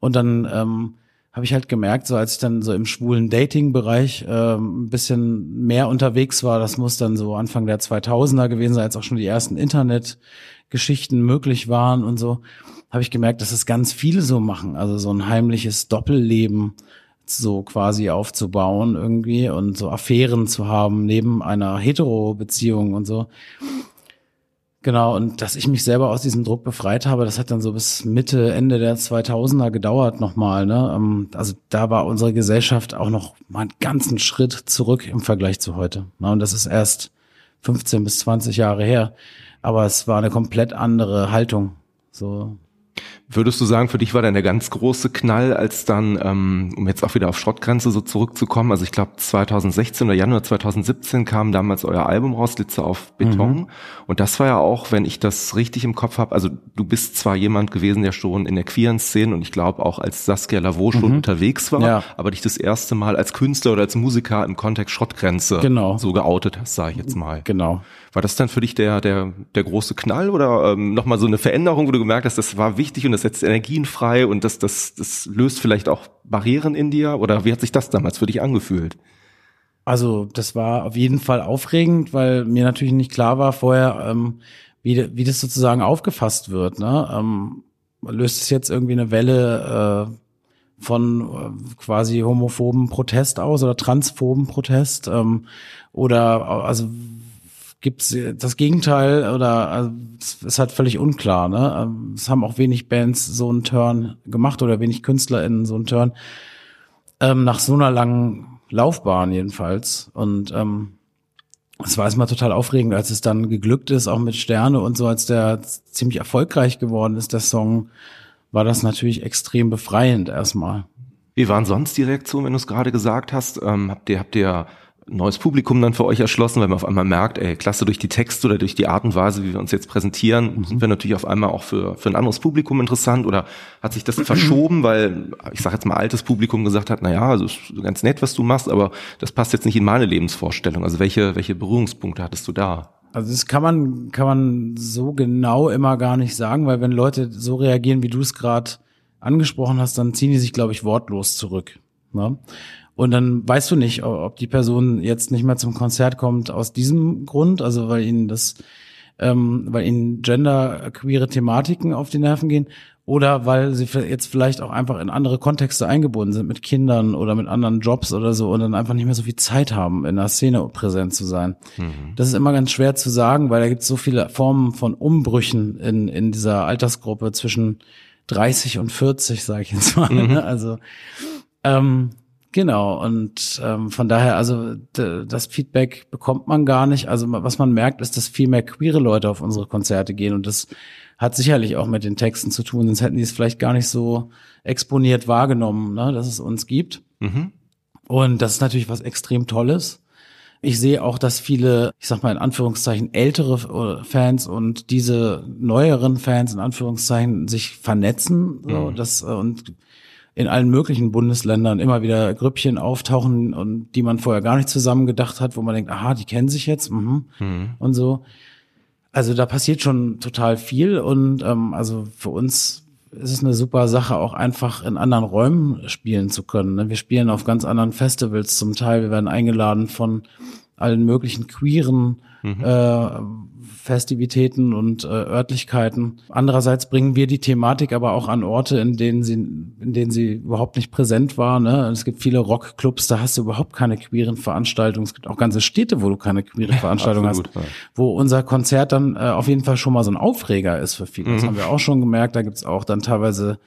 Und dann ähm, habe ich halt gemerkt, so als ich dann so im schwulen Dating-Bereich äh, ein bisschen mehr unterwegs war, das muss dann so Anfang der 2000er gewesen sein, als auch schon die ersten Internet-Geschichten möglich waren und so, habe ich gemerkt, dass es ganz viele so machen, also so ein heimliches Doppelleben so quasi aufzubauen irgendwie und so Affären zu haben neben einer Hetero-Beziehung und so. Genau, und dass ich mich selber aus diesem Druck befreit habe, das hat dann so bis Mitte, Ende der 2000er gedauert nochmal. Ne? Ähm, also da war unsere Gesellschaft auch noch mal einen ganzen Schritt zurück im Vergleich zu heute. Ne? Und das ist erst 15 bis 20 Jahre her. Aber es war eine komplett andere Haltung. So Würdest du sagen, für dich war dann der ganz große Knall, als dann, ähm, um jetzt auch wieder auf Schrottgrenze so zurückzukommen, also ich glaube 2016 oder Januar 2017 kam damals euer Album raus, Litze auf Beton. Mhm. Und das war ja auch, wenn ich das richtig im Kopf habe, also du bist zwar jemand gewesen, der schon in der queeren Szene und ich glaube auch als Saskia Lavaux schon mhm. unterwegs war, ja. aber dich das erste Mal als Künstler oder als Musiker im Kontext Schrottgrenze genau. so geoutet hast, sage ich jetzt mal. Genau. War das dann für dich der, der, der große Knall oder ähm, nochmal so eine Veränderung, wo du gemerkt hast, das war wichtig und das setzt Energien frei und das, das, das löst vielleicht auch Barrieren in dir? Oder wie hat sich das damals für dich angefühlt? Also das war auf jeden Fall aufregend, weil mir natürlich nicht klar war vorher, ähm, wie, wie das sozusagen aufgefasst wird. Ne? Ähm, löst es jetzt irgendwie eine Welle äh, von äh, quasi homophoben Protest aus oder transphoben Protest? Ähm, oder also gibt's das Gegenteil oder also, ist halt völlig unklar. Ne? Ähm, es haben auch wenig Bands so einen Turn gemacht oder wenig KünstlerInnen so einen Turn ähm, nach so einer langen Laufbahn jedenfalls. Und ähm, es war erstmal total aufregend, als es dann geglückt ist, auch mit Sterne und so, als der ziemlich erfolgreich geworden ist, der Song, war das natürlich extrem befreiend erstmal. Wie waren sonst die Reaktionen, wenn du es gerade gesagt hast? Ähm, habt ihr, habt ihr neues Publikum dann für euch erschlossen, weil man auf einmal merkt, ey, klasse, durch die Texte oder durch die Art und Weise, wie wir uns jetzt präsentieren, mhm. sind wir natürlich auf einmal auch für, für ein anderes Publikum interessant oder hat sich das verschoben, weil ich sage jetzt mal altes Publikum gesagt hat, na ja, also ist ganz nett, was du machst, aber das passt jetzt nicht in meine Lebensvorstellung. Also welche, welche Berührungspunkte hattest du da? Also das kann man, kann man so genau immer gar nicht sagen, weil wenn Leute so reagieren, wie du es gerade angesprochen hast, dann ziehen die sich, glaube ich, wortlos zurück. Ne? Und dann weißt du nicht, ob die Person jetzt nicht mehr zum Konzert kommt aus diesem Grund, also weil ihnen das, ähm, weil ihnen genderqueere Thematiken auf die Nerven gehen, oder weil sie jetzt vielleicht auch einfach in andere Kontexte eingebunden sind mit Kindern oder mit anderen Jobs oder so und dann einfach nicht mehr so viel Zeit haben, in der Szene präsent zu sein. Mhm. Das ist immer ganz schwer zu sagen, weil da gibt es so viele Formen von Umbrüchen in, in dieser Altersgruppe zwischen 30 und 40, sage ich jetzt mal. Mhm. Also ähm, Genau, und ähm, von daher, also das Feedback bekommt man gar nicht. Also was man merkt, ist, dass viel mehr queere Leute auf unsere Konzerte gehen und das hat sicherlich auch mit den Texten zu tun, sonst hätten die es vielleicht gar nicht so exponiert wahrgenommen, ne, dass es uns gibt. Mhm. Und das ist natürlich was extrem Tolles. Ich sehe auch, dass viele, ich sag mal in Anführungszeichen, ältere äh, Fans und diese neueren Fans in Anführungszeichen sich vernetzen. So, mhm. das, äh, und in allen möglichen Bundesländern immer wieder Grüppchen auftauchen und die man vorher gar nicht zusammen gedacht hat, wo man denkt, aha, die kennen sich jetzt mhm. Mhm. und so. Also da passiert schon total viel und ähm, also für uns ist es eine super Sache, auch einfach in anderen Räumen spielen zu können. Ne? Wir spielen auf ganz anderen Festivals zum Teil. Wir werden eingeladen von allen möglichen queeren mhm. äh, Festivitäten und äh, Örtlichkeiten. Andererseits bringen wir die Thematik aber auch an Orte, in denen sie, in denen sie überhaupt nicht präsent war. Ne? Es gibt viele Rockclubs, da hast du überhaupt keine queeren Veranstaltungen. Es gibt auch ganze Städte, wo du keine queeren *laughs* Veranstaltungen hast, ja. wo unser Konzert dann äh, auf jeden Fall schon mal so ein Aufreger ist für viele. Mhm. Das haben wir auch schon gemerkt. Da gibt's auch dann teilweise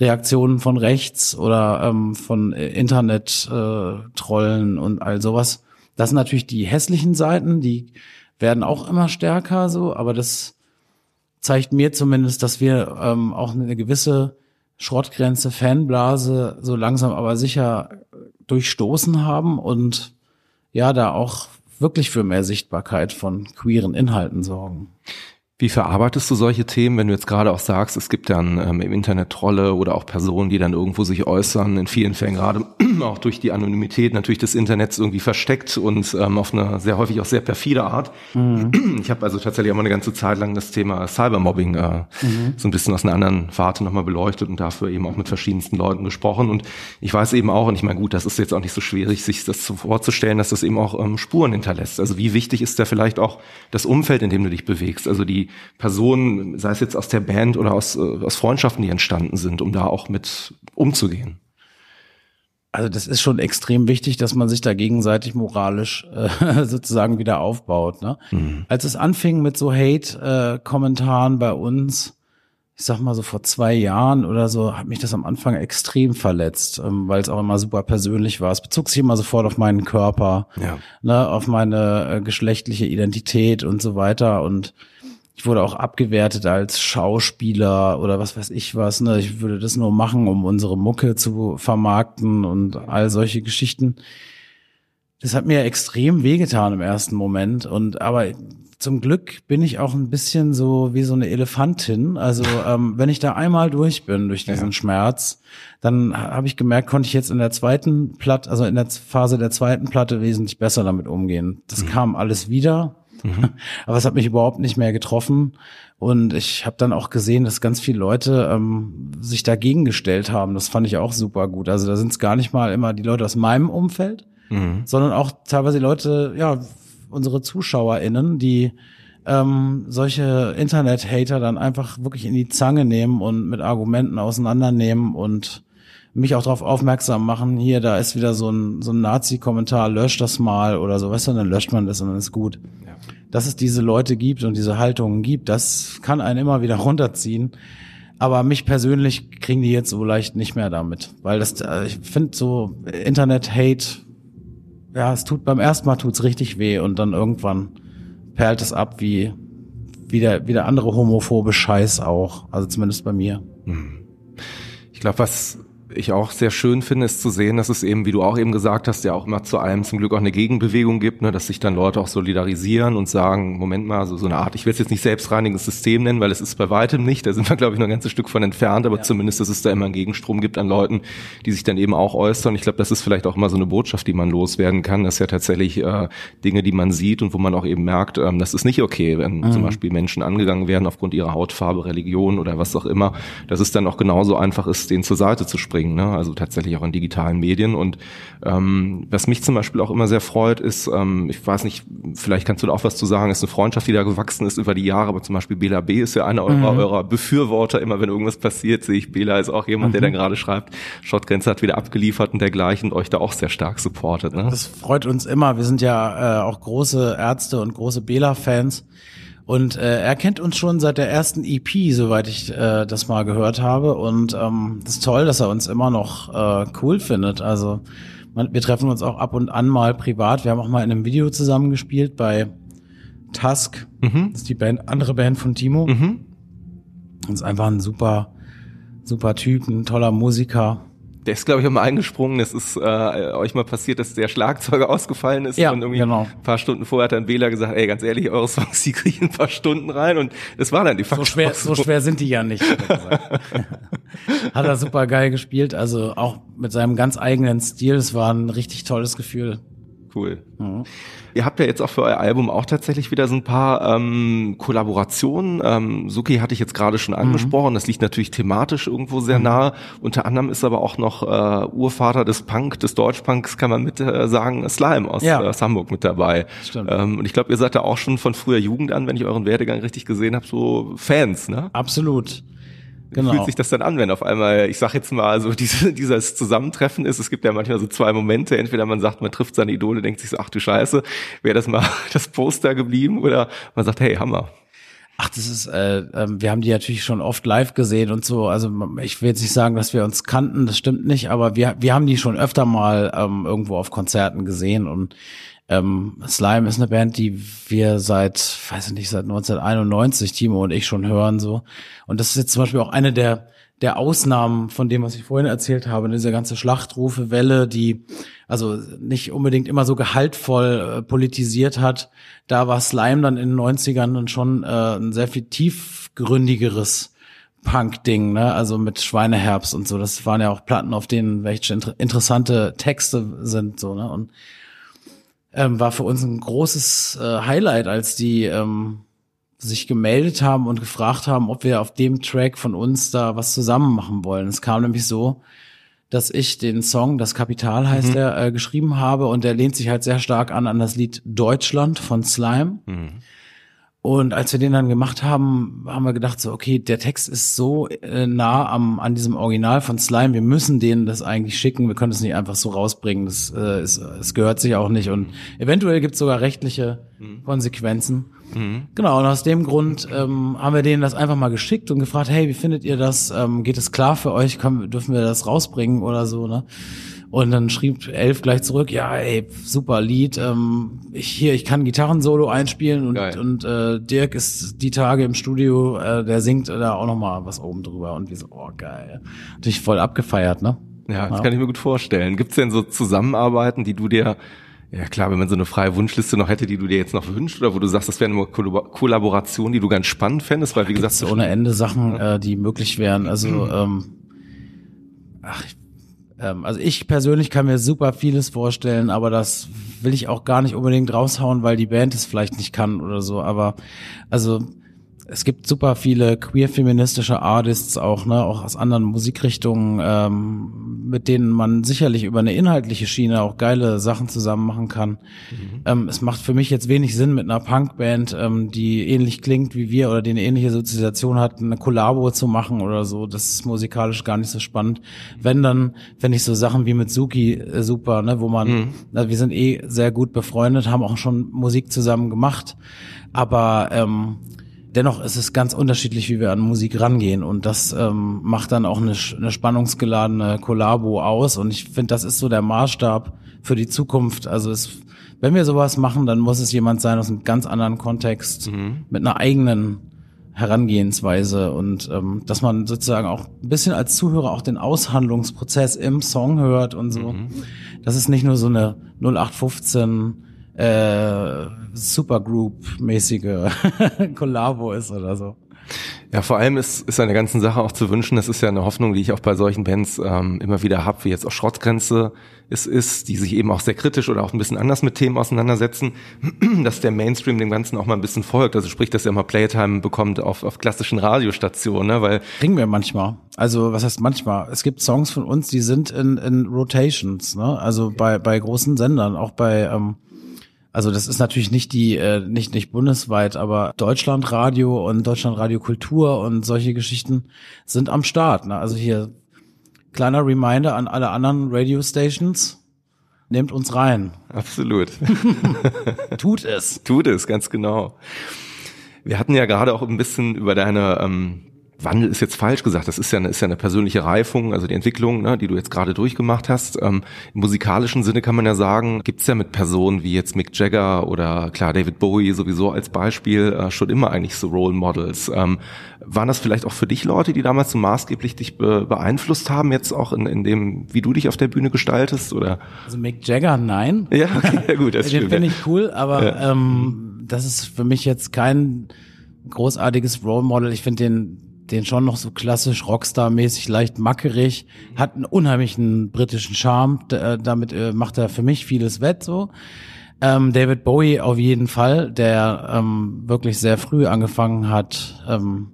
Reaktionen von rechts oder ähm, von äh, Internet-Trollen äh, und all sowas. Das sind natürlich die hässlichen Seiten, die werden auch immer stärker so, aber das zeigt mir zumindest, dass wir ähm, auch eine gewisse Schrottgrenze, Fanblase so langsam aber sicher durchstoßen haben und ja, da auch wirklich für mehr Sichtbarkeit von queeren Inhalten sorgen. Wie verarbeitest du solche Themen, wenn du jetzt gerade auch sagst, es gibt dann ähm, im Internet Trolle oder auch Personen, die dann irgendwo sich äußern, in vielen Fällen gerade *clears throat* auch durch die Anonymität natürlich des Internets irgendwie versteckt und ähm, auf eine sehr häufig auch sehr perfide Art. Mhm. Ich habe also tatsächlich auch mal eine ganze Zeit lang das Thema Cybermobbing äh, mhm. so ein bisschen aus einer anderen Warte nochmal beleuchtet und dafür eben auch mit verschiedensten Leuten gesprochen. Und ich weiß eben auch, und ich meine, gut, das ist jetzt auch nicht so schwierig, sich das vorzustellen, dass das eben auch ähm, Spuren hinterlässt. Also wie wichtig ist da vielleicht auch das Umfeld, in dem du dich bewegst? Also die Personen, sei es jetzt aus der Band oder aus, äh, aus Freundschaften, die entstanden sind, um da auch mit umzugehen? Also das ist schon extrem wichtig, dass man sich da gegenseitig moralisch äh, *laughs* sozusagen wieder aufbaut. Ne? Mhm. Als es anfing mit so Hate-Kommentaren bei uns, ich sag mal so vor zwei Jahren oder so, hat mich das am Anfang extrem verletzt, ähm, weil es auch immer super persönlich war. Es bezog sich immer sofort auf meinen Körper, ja. ne, auf meine äh, geschlechtliche Identität und so weiter. Und ich wurde auch abgewertet als Schauspieler oder was weiß ich was. Ne? Ich würde das nur machen, um unsere Mucke zu vermarkten und all solche Geschichten. Das hat mir extrem wehgetan im ersten Moment. Und aber zum Glück bin ich auch ein bisschen so wie so eine Elefantin. Also ähm, wenn ich da einmal durch bin durch diesen ja. Schmerz, dann habe ich gemerkt, konnte ich jetzt in der zweiten Platte, also in der Phase der zweiten Platte wesentlich besser damit umgehen. Das mhm. kam alles wieder, mhm. *laughs* aber es hat mich überhaupt nicht mehr getroffen. Und ich habe dann auch gesehen, dass ganz viele Leute ähm, sich dagegen gestellt haben. Das fand ich auch super gut. Also da sind es gar nicht mal immer die Leute aus meinem Umfeld, mhm. sondern auch teilweise Leute, ja, unsere ZuschauerInnen, die ähm, solche Internet-Hater dann einfach wirklich in die Zange nehmen und mit Argumenten auseinandernehmen und mich auch darauf aufmerksam machen, hier, da ist wieder so ein, so ein Nazi-Kommentar, löscht das mal oder so, weißt du, dann löscht man das und dann ist gut. Ja. Dass es diese Leute gibt und diese Haltungen gibt, das kann einen immer wieder runterziehen. Aber mich persönlich kriegen die jetzt so leicht nicht mehr damit, weil das, äh, ich finde so Internet-Hate ja, es tut beim ersten Mal tut's richtig weh und dann irgendwann perlt es ab wie wie der, wie der andere homophobe Scheiß auch. Also zumindest bei mir. Hm. Ich glaube, was ich auch sehr schön finde, ist zu sehen, dass es eben, wie du auch eben gesagt hast, ja auch immer zu allem zum Glück auch eine Gegenbewegung gibt, ne, dass sich dann Leute auch solidarisieren und sagen, Moment mal, so, so eine Art, ich will es jetzt nicht selbstreinigendes System nennen, weil es ist bei weitem nicht, da sind wir, glaube ich, noch ein ganzes Stück von entfernt, aber ja. zumindest, dass es da immer einen Gegenstrom gibt an Leuten, die sich dann eben auch äußern. Ich glaube, das ist vielleicht auch immer so eine Botschaft, die man loswerden kann, dass ja tatsächlich äh, Dinge, die man sieht und wo man auch eben merkt, ähm, das ist nicht okay, wenn mhm. zum Beispiel Menschen angegangen werden aufgrund ihrer Hautfarbe, Religion oder was auch immer, dass es dann auch genauso einfach ist, denen zur Seite zu springen. Ne? Also tatsächlich auch in digitalen Medien. Und ähm, was mich zum Beispiel auch immer sehr freut, ist, ähm, ich weiß nicht, vielleicht kannst du da auch was zu sagen, ist eine Freundschaft, die da gewachsen ist über die Jahre, aber zum Beispiel Bela B. ist ja einer eurer, mhm. eurer Befürworter. Immer wenn irgendwas passiert, sehe ich, Bela ist auch jemand, mhm. der dann gerade schreibt, Shotgrenze hat wieder abgeliefert und dergleichen und euch da auch sehr stark supportet. Ne? Das freut uns immer. Wir sind ja äh, auch große Ärzte und große Bela-Fans. Und äh, er kennt uns schon seit der ersten EP, soweit ich äh, das mal gehört habe. Und ähm, das ist toll, dass er uns immer noch äh, cool findet. Also man, wir treffen uns auch ab und an mal privat. Wir haben auch mal in einem Video zusammengespielt bei Tusk. Mhm. Das ist die Band, andere Band von Timo. Mhm. Und ist einfach ein super, super Typ, ein toller Musiker. Der ist, glaube ich, auch mal eingesprungen. Es ist äh, euch mal passiert, dass der Schlagzeuger ausgefallen ist. Ja, und irgendwie genau. ein paar Stunden vorher hat dann Wähler gesagt, ey, ganz ehrlich, eure Songs, die kriegen ein paar Stunden rein. Und es war dann die Faktor. So schwer, so schwer sind die ja nicht. *laughs* hat er super geil gespielt. Also auch mit seinem ganz eigenen Stil. Es war ein richtig tolles Gefühl. Cool. Mhm. Ihr habt ja jetzt auch für euer Album auch tatsächlich wieder so ein paar ähm, Kollaborationen. Ähm, Suki hatte ich jetzt gerade schon mhm. angesprochen. Mhm. Das liegt natürlich thematisch irgendwo sehr mhm. nahe. Unter anderem ist aber auch noch äh, Urvater des Punk, des Deutschpunks, kann man mit äh, sagen, Slime aus, ja. äh, aus Hamburg mit dabei. Stimmt. Ähm, und ich glaube, ihr seid da auch schon von früher Jugend an, wenn ich euren Werdegang richtig gesehen habe, so Fans, ne? Absolut. Genau. fühlt sich das dann an, wenn auf einmal, ich sag jetzt mal, so diese, *laughs* dieses Zusammentreffen ist. Es gibt ja manchmal so zwei Momente. Entweder man sagt, man trifft seine Idole, denkt sich so, ach du Scheiße, wäre das mal *laughs* das Poster geblieben, oder man sagt, hey, Hammer. Ach, das ist, äh, äh, wir haben die natürlich schon oft live gesehen und so. Also ich will jetzt nicht sagen, dass wir uns kannten, das stimmt nicht, aber wir, wir haben die schon öfter mal ähm, irgendwo auf Konzerten gesehen und ähm, Slime ist eine Band, die wir seit, weiß ich nicht, seit 1991, Timo und ich schon hören so. Und das ist jetzt zum Beispiel auch eine der der Ausnahmen von dem, was ich vorhin erzählt habe, diese ganze Schlachtrufe-Welle, die also nicht unbedingt immer so gehaltvoll äh, politisiert hat. Da war Slime dann in den 90ern dann schon äh, ein sehr viel tiefgründigeres Punk-Ding, ne? Also mit Schweineherbst und so. Das waren ja auch Platten, auf denen welche inter interessante Texte sind, so, ne? Und ähm, war für uns ein großes äh, Highlight, als die ähm, sich gemeldet haben und gefragt haben, ob wir auf dem Track von uns da was zusammen machen wollen. Es kam nämlich so, dass ich den Song, das Kapital heißt mhm. er, äh, geschrieben habe und der lehnt sich halt sehr stark an an das Lied Deutschland von Slime. Mhm. Und als wir den dann gemacht haben, haben wir gedacht so, okay, der Text ist so äh, nah am an diesem Original von Slime, wir müssen denen das eigentlich schicken, wir können es nicht einfach so rausbringen, das, äh, ist, es gehört sich auch nicht und eventuell gibt es sogar rechtliche mhm. Konsequenzen. Mhm. Genau, und aus dem Grund ähm, haben wir denen das einfach mal geschickt und gefragt, hey, wie findet ihr das? Ähm, geht es klar für euch? Können, dürfen wir das rausbringen oder so, ne? Und dann schrieb Elf gleich zurück, ja, ey, super Lied. Ähm, ich hier, ich kann Gitarrensolo einspielen und, Geil. und äh, Dirk ist die Tage im Studio, äh, der singt da auch noch mal was oben drüber. Und wir so, oh geil. Natürlich voll abgefeiert, ne? Ja, das kann ich mir gut vorstellen. Gibt's denn so Zusammenarbeiten, die du dir, ja klar, wenn man so eine freie Wunschliste noch hätte, die du dir jetzt noch wünschst, oder wo du sagst, das wäre eine Kollab- Kollaboration, die du ganz spannend fändest, weil wie gesagt, Gibt's ohne Ende Sachen, äh, die möglich wären. Also, ähm, ach, ich, also ich persönlich kann mir super vieles vorstellen, aber das will ich auch gar nicht unbedingt raushauen, weil die Band es vielleicht nicht kann oder so. Aber also es gibt super viele queer-feministische Artists auch, ne, auch aus anderen Musikrichtungen, ähm, mit denen man sicherlich über eine inhaltliche Schiene auch geile Sachen zusammen machen kann. Ähm, es macht für mich jetzt wenig Sinn, mit einer Punkband, ähm, die ähnlich klingt wie wir oder die eine ähnliche Sozialisation hat, eine Kollabo zu machen oder so. Das ist musikalisch gar nicht so spannend. Wenn dann, wenn ich so Sachen wie mit Suki äh, super, ne, wo man, na, wir sind eh sehr gut befreundet, haben auch schon Musik zusammen gemacht, aber ähm, dennoch ist es ganz unterschiedlich, wie wir an Musik rangehen. Und das ähm, macht dann auch eine, eine spannungsgeladene Kollabo aus. Und ich finde, das ist so der Maßstab für die Zukunft. Also es, wenn wir sowas machen, dann muss es jemand sein aus einem ganz anderen Kontext mit einer eigenen Herangehensweise. Und ähm, dass man sozusagen auch ein bisschen als Zuhörer auch den Aushandlungsprozess im Song hört und so. Das ist nicht nur so eine 0815 äh, Supergroup-mäßige *laughs* Kollabo ist oder so. Ja, vor allem ist, ist an der ganzen Sache auch zu wünschen, das ist ja eine Hoffnung, die ich auch bei solchen Bands ähm, immer wieder habe, wie jetzt auch Schrottgrenze es ist, die sich eben auch sehr kritisch oder auch ein bisschen anders mit Themen auseinandersetzen, *clears throat* dass der Mainstream dem Ganzen auch mal ein bisschen folgt. Also sprich, dass er mal Playtime bekommt auf, auf klassischen Radiostationen, ne? weil Kriegen wir manchmal. Also was heißt manchmal? Es gibt Songs von uns, die sind in, in Rotations, ne? Also bei, bei großen Sendern, auch bei ähm, also das ist natürlich nicht die, äh, nicht, nicht bundesweit, aber Deutschlandradio und Deutschlandradio Kultur und solche Geschichten sind am Start. Ne? Also hier kleiner Reminder an alle anderen Radio Stations. Nehmt uns rein. absolut. *laughs* Tut es. Tut es, ganz genau. Wir hatten ja gerade auch ein bisschen über deine ähm, Wandel ist jetzt falsch gesagt, das ist ja eine, ist ja eine persönliche Reifung, also die Entwicklung, ne, die du jetzt gerade durchgemacht hast. Ähm, Im musikalischen Sinne kann man ja sagen, gibt's ja mit Personen wie jetzt Mick Jagger oder klar David Bowie sowieso als Beispiel äh, schon immer eigentlich so Role Models. Ähm, waren das vielleicht auch für dich Leute, die damals so maßgeblich dich be beeinflusst haben, jetzt auch in, in dem, wie du dich auf der Bühne gestaltest? Oder? Also Mick Jagger, nein. *laughs* Ja, okay, ja gut, das *laughs* Den stimmt. finde ja. ich cool, aber ähm, das ist für mich jetzt kein großartiges Role Model. Ich finde den den schon noch so klassisch Rockstar-mäßig, leicht mackerig, hat einen unheimlichen britischen Charme. D äh, damit äh, macht er für mich vieles wett so. Ähm, David Bowie auf jeden Fall, der ähm, wirklich sehr früh angefangen hat, ähm,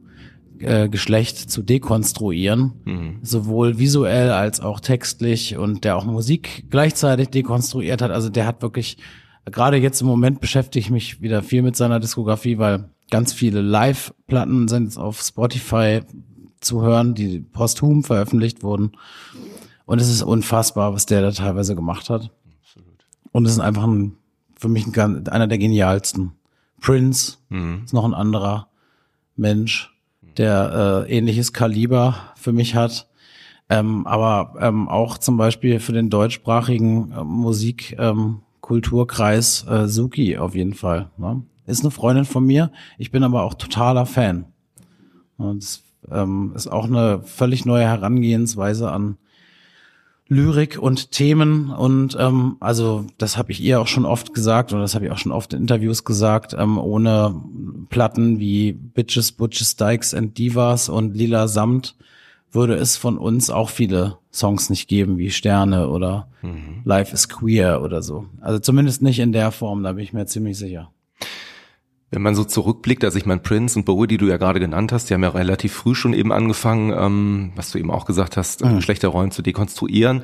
äh, Geschlecht zu dekonstruieren, sowohl visuell als auch textlich und der auch Musik gleichzeitig dekonstruiert hat. Also der hat wirklich, gerade jetzt im Moment beschäftige ich mich wieder viel mit seiner Diskografie, weil ganz viele Live-Platten sind jetzt auf Spotify zu hören, die posthum veröffentlicht wurden. Und es ist unfassbar, was der da teilweise gemacht hat. Und es ist einfach ein, für mich ein, einer der genialsten. Prince ist noch ein anderer Mensch, der äh, ähnliches Kaliber für mich hat. Ähm, aber ähm, auch zum Beispiel für den deutschsprachigen äh, Musik ähm, Kulturkreis äh, Suki auf jeden Fall. Ne? Ist eine Freundin von mir. Ich bin aber auch totaler Fan. Und es ähm, ist auch eine völlig neue Herangehensweise an Lyrik und Themen und ähm, also das habe ich ihr auch schon oft gesagt und das habe ich auch schon oft in Interviews gesagt, ähm, ohne Platten wie Bitches, Butches, Dykes and Divas und Lila Samt würde es von uns auch viele Songs nicht geben wie Sterne oder Life is Queer oder so. Also zumindest nicht in der Form, da bin ich mir ziemlich sicher. Wenn man so zurückblickt, also ich meine Prince und Bowie, die du ja gerade genannt hast, die haben ja relativ früh schon eben angefangen, ähm, was du eben auch gesagt hast, äh, schlechte Rollen zu dekonstruieren,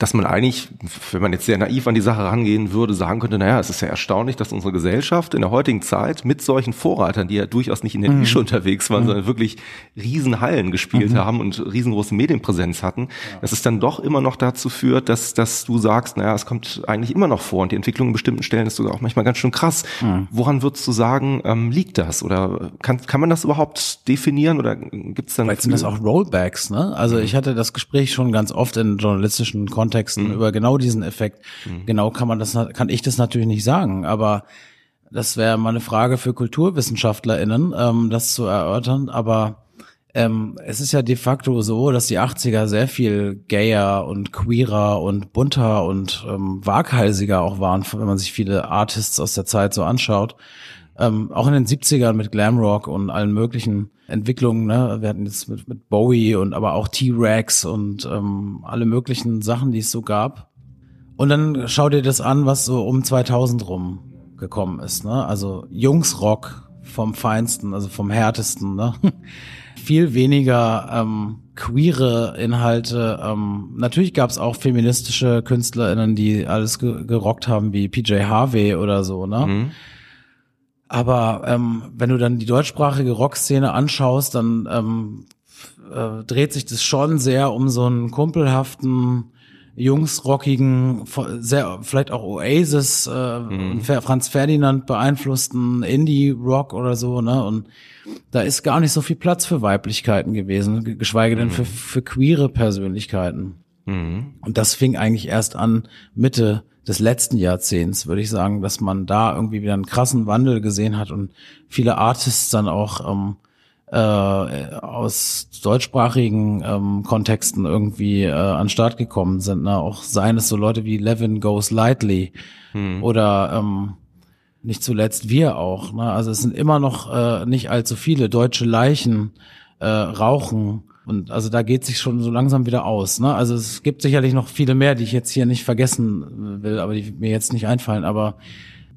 dass man eigentlich, wenn man jetzt sehr naiv an die Sache rangehen würde, sagen könnte, naja, es ist ja erstaunlich, dass unsere Gesellschaft in der heutigen Zeit mit solchen Vorreitern, die ja durchaus nicht in der Nische unterwegs waren, sondern wirklich Riesenhallen gespielt haben und riesengroße Medienpräsenz hatten, dass es dann doch immer noch dazu führt, dass, dass du sagst, naja, es kommt eigentlich immer noch vor und die Entwicklung in bestimmten Stellen ist sogar auch manchmal ganz schön krass. Woran würdest du sagen, ähm, liegt das? Oder kann, kann man das überhaupt definieren oder gibt es dann Vielleicht sind das auch Rollbacks, ne? Also ich hatte das Gespräch schon ganz oft in journalistischen Kontexten Kontexten mhm. über genau diesen Effekt. Mhm. Genau kann man das, kann ich das natürlich nicht sagen, aber das wäre mal eine Frage für KulturwissenschaftlerInnen, ähm, das zu erörtern. Aber ähm, es ist ja de facto so, dass die 80er sehr viel gayer und queerer und bunter und ähm, waghalsiger auch waren, wenn man sich viele Artists aus der Zeit so anschaut. Ähm, auch in den 70ern mit Glamrock und allen möglichen Entwicklungen, ne? Wir hatten jetzt mit, mit Bowie und aber auch T-Rex und ähm, alle möglichen Sachen, die es so gab. Und dann schau dir das an, was so um 2000 rum gekommen ist, ne? Also Jungsrock vom Feinsten, also vom Härtesten, ne? *laughs* viel weniger ähm, queere Inhalte. Ähm, natürlich gab es auch feministische KünstlerInnen, die alles ge gerockt haben, wie PJ Harvey oder so, ne? Mhm. Aber ähm, wenn du dann die deutschsprachige Rockszene anschaust, dann ähm, äh, dreht sich das schon sehr um so einen kumpelhaften, jungsrockigen, sehr vielleicht auch Oasis, äh, mhm. Franz Ferdinand beeinflussten Indie-Rock oder so, ne? Und da ist gar nicht so viel Platz für Weiblichkeiten gewesen, geschweige denn mhm. für, für queere Persönlichkeiten. Mhm. Und das fing eigentlich erst an Mitte des letzten Jahrzehnts, würde ich sagen, dass man da irgendwie wieder einen krassen Wandel gesehen hat und viele Artists dann auch ähm, äh, aus deutschsprachigen ähm, Kontexten irgendwie äh, an Start gekommen sind. Ne? Auch seien es so Leute wie Levin Goes Lightly hm. oder ähm, nicht zuletzt wir auch. Ne? Also es sind immer noch äh, nicht allzu viele deutsche Leichen äh, rauchen. Und also da geht sich schon so langsam wieder aus. Ne? Also es gibt sicherlich noch viele mehr, die ich jetzt hier nicht vergessen will, aber die mir jetzt nicht einfallen. Aber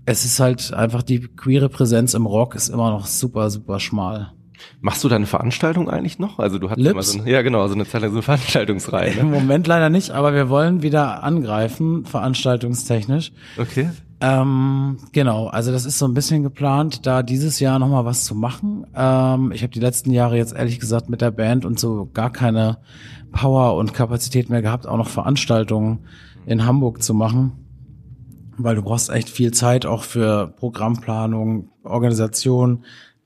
es ist halt einfach die queere Präsenz im Rock ist immer noch super, super schmal. Machst du deine Veranstaltung eigentlich noch? Also du hattest immer so eine, ja genau, so eine Zeit lang so eine Veranstaltungsreihe. *laughs* Ne? Im Moment leider nicht, aber wir wollen wieder angreifen, veranstaltungstechnisch. Okay. Ähm, genau, also das ist so ein bisschen geplant, da dieses Jahr nochmal was zu machen. Ähm, ich habe die letzten Jahre jetzt ehrlich gesagt mit der Band und so gar keine Power und Kapazität mehr gehabt, auch noch Veranstaltungen in Hamburg zu machen weil du brauchst echt viel Zeit auch für Programmplanung, Organisation,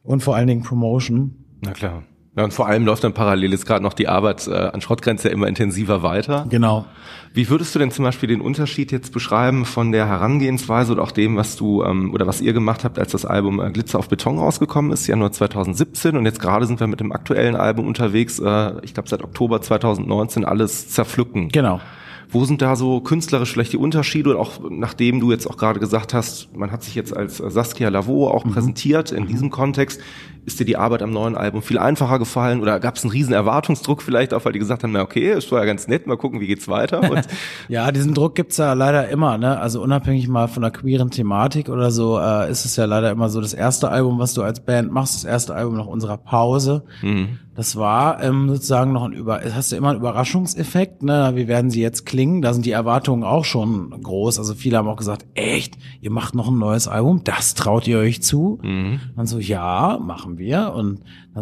und vor allen Dingen Promotion. Na klar. Ja, und vor allem läuft dann parallel jetzt gerade noch die Arbeit äh, an Schrottgrenze immer intensiver weiter. Genau. Wie würdest du denn zum Beispiel den Unterschied jetzt beschreiben von der Herangehensweise oder auch dem, was du ähm, oder was ihr gemacht habt, als das Album äh, Glitzer auf Beton rausgekommen ist, Januar 2017 und jetzt gerade sind wir mit dem aktuellen Album unterwegs, äh, ich glaube seit Oktober 2019 alles zerpflücken. Genau. Wo sind da so künstlerisch vielleicht die Unterschiede? Und auch nachdem du jetzt auch gerade gesagt hast, man hat sich jetzt als Saskia Lavo auch mhm. präsentiert in diesem Kontext, ist dir die Arbeit am neuen Album viel einfacher gefallen oder gab es einen riesen Erwartungsdruck vielleicht auch, weil die gesagt haben, na okay, ist war ja ganz nett, mal gucken, wie geht's weiter? *laughs* ja, diesen Druck gibt's ja leider immer, ne? Also unabhängig mal von der queeren Thematik oder so, äh, ist es ja leider immer so das erste Album, was du als Band machst, das erste Album nach unserer Pause. Mhm. Das war ähm, sozusagen noch ein Über, hast du immer einen Überraschungseffekt, ne? Wie werden sie jetzt klingen? Da sind die Erwartungen auch schon groß. Also viele haben auch gesagt, echt, ihr macht noch ein neues Album, das traut ihr euch zu? Mhm. Dann so, ja, machen wir und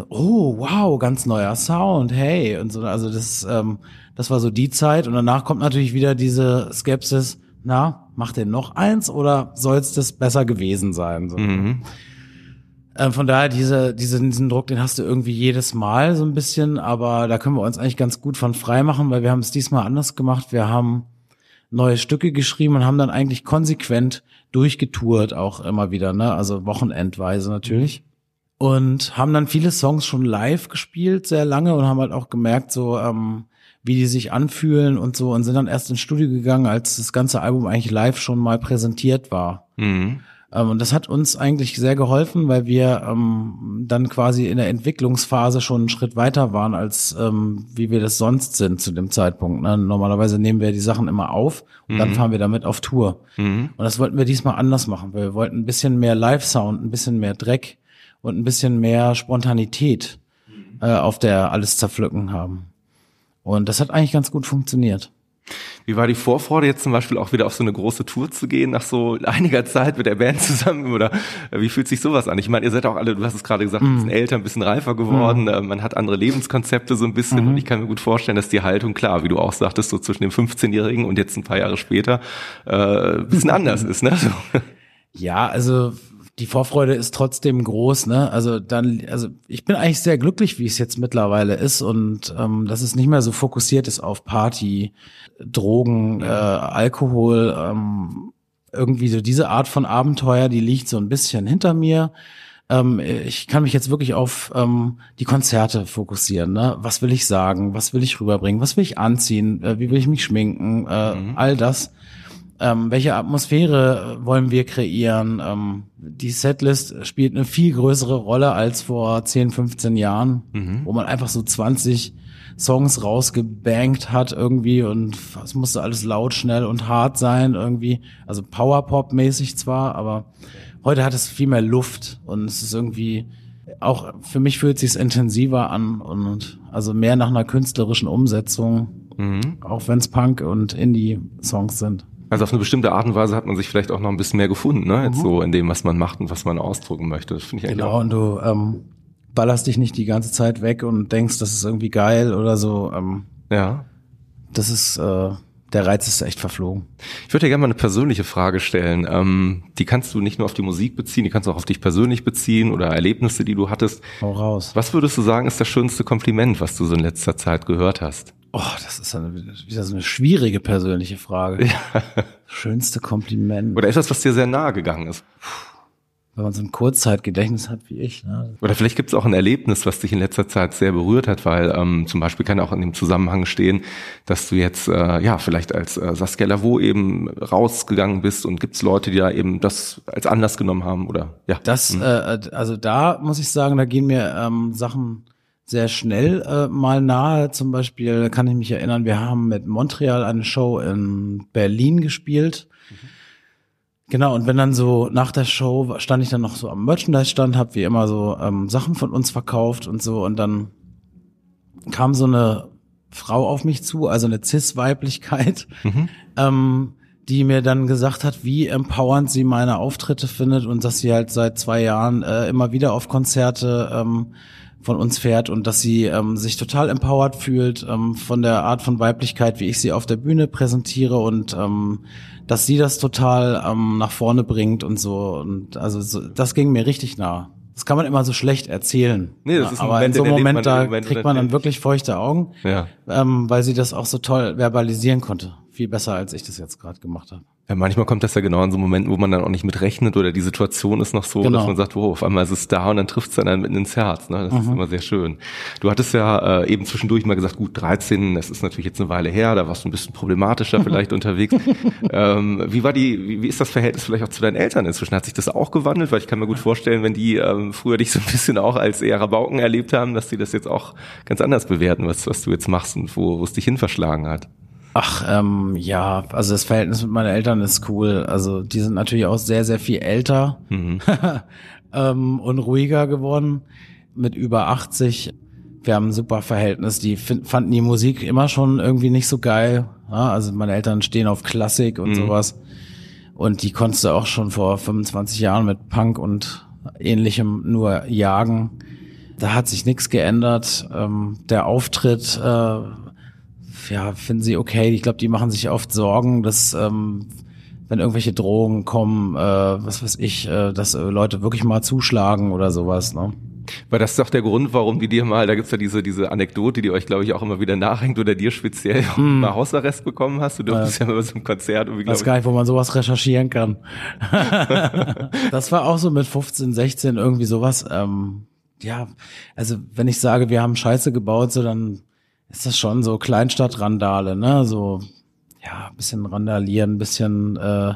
oh wow, ganz neuer Sound, hey und so. Also das, ähm, das war so die Zeit und danach kommt natürlich wieder diese Skepsis. Na, macht ihr noch eins oder soll es das besser gewesen sein? So. Mhm. Ähm, von daher diese, diese, diesen Druck, den hast du irgendwie jedes Mal so ein bisschen, aber da können wir uns eigentlich ganz gut von frei machen, weil wir haben es diesmal anders gemacht. Wir haben neue Stücke geschrieben und haben dann eigentlich konsequent durchgetourt auch immer wieder, ne? Also wochenendweise natürlich und haben dann viele Songs schon live gespielt, sehr lange und haben halt auch gemerkt, so ähm, wie die sich anfühlen und so und sind dann erst ins Studio gegangen, als das ganze Album eigentlich live schon mal präsentiert war. Mhm. Ähm, und das hat uns eigentlich sehr geholfen, weil wir ähm, dann quasi in der Entwicklungsphase schon einen Schritt weiter waren, als ähm, wie wir das sonst sind zu dem Zeitpunkt. Ne? Normalerweise nehmen wir die Sachen immer auf und mhm. dann fahren wir damit auf Tour. Mhm. Und das wollten wir diesmal anders machen, weil wir wollten ein bisschen mehr Live-Sound, ein bisschen mehr Dreck und ein bisschen mehr Spontanität äh, auf der alles zerpflücken haben. Und das hat eigentlich ganz gut funktioniert. Wie war die Vorfreude jetzt zum Beispiel auch wieder auf so eine große Tour zu gehen nach so einiger Zeit mit der Band zusammen oder äh, wie fühlt sich sowas an? Ich meine, ihr seid auch alle, du hast es gerade gesagt, ein bisschen mm. älter, ein bisschen reifer geworden, mm. man hat andere Lebenskonzepte so ein bisschen mm. und ich kann mir gut vorstellen, dass die Haltung, klar, wie du auch sagtest, so zwischen dem 15-Jährigen und jetzt ein paar Jahre später äh, ein bisschen *laughs* anders ist, ne? So. Ja, also die Vorfreude ist trotzdem groß, ne? Also dann, also ich bin eigentlich sehr glücklich, wie es jetzt mittlerweile ist und ähm, dass es nicht mehr so fokussiert ist auf Party, Drogen, äh, Alkohol, ähm, irgendwie so diese Art von Abenteuer, die liegt so ein bisschen hinter mir. Ähm, ich kann mich jetzt wirklich auf ähm, die Konzerte fokussieren. Ne? Was will ich sagen? Was will ich rüberbringen? Was will ich anziehen? Äh, wie will ich mich schminken? Äh, mhm. All das. Ähm, welche Atmosphäre wollen wir kreieren? Ähm, die Setlist spielt eine viel größere Rolle als vor 10, 15 Jahren, mhm. wo man einfach so 20 Songs rausgebankt hat irgendwie und es musste alles laut, schnell und hart sein irgendwie. Also Powerpop-mäßig zwar, aber heute hat es viel mehr Luft und es ist irgendwie auch für mich fühlt es sich intensiver an und also mehr nach einer künstlerischen Umsetzung, mhm. auch wenn es Punk und Indie-Songs sind. Also auf eine bestimmte Art und Weise hat man sich vielleicht auch noch ein bisschen mehr gefunden, ne? Jetzt mhm. so in dem, was man macht und was man ausdrucken möchte. Das finde ich eigentlich Genau, und du ähm, ballerst dich nicht die ganze Zeit weg und denkst, das ist irgendwie geil oder so. Ähm, ja. Das ist, äh, der Reiz ist echt verflogen. Ich würde dir gerne mal eine persönliche Frage stellen. Ähm, die kannst du nicht nur auf die Musik beziehen, die kannst du auch auf dich persönlich beziehen oder Erlebnisse, die du hattest. Hau raus. Was würdest du sagen, ist das schönste Kompliment, was du so in letzter Zeit gehört hast? Oh, das ist eine, wieder so eine schwierige persönliche Frage. Ja. Schönste Kompliment. Oder etwas, was dir sehr nahe gegangen ist. Wenn man so ein Kurzzeitgedächtnis hat wie ich. Ne? Oder vielleicht gibt es auch ein Erlebnis, was dich in letzter Zeit sehr berührt hat, weil ähm, zum Beispiel kann auch in dem Zusammenhang stehen, dass du jetzt äh, ja vielleicht als äh, Saskia Lavo eben rausgegangen bist und gibt es Leute, die da eben das als Anlass genommen haben oder ja. Das, mhm. äh, also da muss ich sagen, da gehen mir ähm, Sachen sehr schnell äh, mal nahe. Zum Beispiel kann ich mich erinnern, wir haben mit Montreal eine Show in Berlin gespielt. Mhm. Genau, und wenn dann so nach der Show stand ich dann noch so am Merchandise-Stand, hab wie immer so ähm, Sachen von uns verkauft und so und dann kam so eine Frau auf mich zu, also eine Cis-Weiblichkeit, mhm. *laughs* ähm, die mir dann gesagt hat, wie empowernd sie meine Auftritte findet und dass sie halt seit zwei Jahren äh, immer wieder auf Konzerte ähm, von uns fährt und dass sie ähm, sich total empowered fühlt ähm, von der Art von Weiblichkeit, wie ich sie auf der Bühne präsentiere und ähm, dass sie das total ähm, nach vorne bringt und so. Und also so, das ging mir richtig nah. Das kann man immer so schlecht erzählen. Nee, das ist ein Aber Moment, in so einem Moment, man, da Moment kriegt man dann wirklich feuchte Augen, ja. ähm, weil sie das auch so toll verbalisieren konnte. Viel besser, als ich das jetzt gerade gemacht habe. Ja, manchmal kommt das ja genau in so Momenten, wo man dann auch nicht mit rechnet oder die Situation ist noch so, genau. dass man sagt, wow, auf einmal ist es da und dann trifft es dann, mitten ins Herz. Ne? Das mhm. ist immer sehr schön. Du hattest ja äh, eben zwischendurch mal gesagt, gut, 13, das ist natürlich jetzt eine Weile her, da warst du ein bisschen problematischer *laughs* vielleicht unterwegs. Ähm, wie war die, wie, wie ist das Verhältnis vielleicht auch zu deinen Eltern inzwischen? Hat sich das auch gewandelt? Weil ich kann mir gut vorstellen, wenn die ähm, früher dich so ein bisschen auch als eher Rabauken erlebt haben, dass die das jetzt auch ganz anders bewerten, was, was du jetzt machst und wo, wo es dich hin verschlagen hat. Ach, ähm, ja, also das Verhältnis mit meinen Eltern ist cool. Also die sind natürlich auch sehr, sehr viel älter mhm. *laughs* ähm, und ruhiger geworden, mit über 80. Wir haben ein super Verhältnis. Die fanden die Musik immer schon irgendwie nicht so geil. Ja, also meine Eltern stehen auf Klassik und mhm. sowas. Und die konntest du auch schon vor 25 Jahren mit Punk und ähnlichem nur jagen. Da hat sich nichts geändert. Ähm, der Auftritt äh, ja, finden sie okay. Ich glaube, die machen sich oft Sorgen, dass ähm, wenn irgendwelche Drogen kommen, äh, was weiß ich, äh, dass äh, Leute wirklich mal zuschlagen oder sowas. Ne? Weil das ist doch der Grund, warum die dir mal, da gibt's ja diese, diese Anekdote, die euch, glaube ich, auch immer wieder nachhängt oder dir speziell hm. mal Hausarrest bekommen hast. Du durftest ja, ja mal so ein Konzert. Ich weiß gar nicht, wo man sowas recherchieren kann. *laughs* das war auch so mit 15, 16 irgendwie sowas. Ähm, ja, also wenn ich sage, wir haben Scheiße gebaut, so dann ist das schon so Kleinstadtrandale, ne? So, ja, bisschen randalieren, bisschen äh,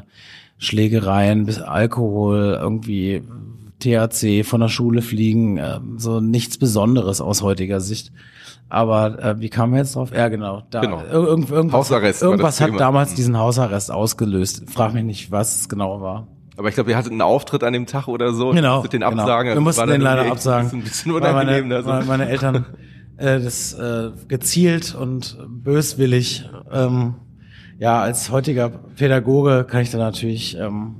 Schlägereien, bisschen Alkohol, irgendwie THC von der Schule fliegen, äh, so nichts Besonderes aus heutiger Sicht. Aber äh, wie kam wir jetzt drauf? Ja, genau. Da, genau. Irgend, irgendwas, Hausarrest irgendwas hat damals diesen Hausarrest ausgelöst. Frag mich nicht, was es genau war. Aber ich glaube, ihr hattet einen Auftritt an dem Tag oder so. Genau. Mit den genau. Absagen. Genau. Wir mussten den leider absagen. Ein bisschen unangenehm. Meine, also. meine Eltern äh, das äh, gezielt und böswillig. Ähm, ja, als heutiger Pädagoge kann ich da natürlich, ähm,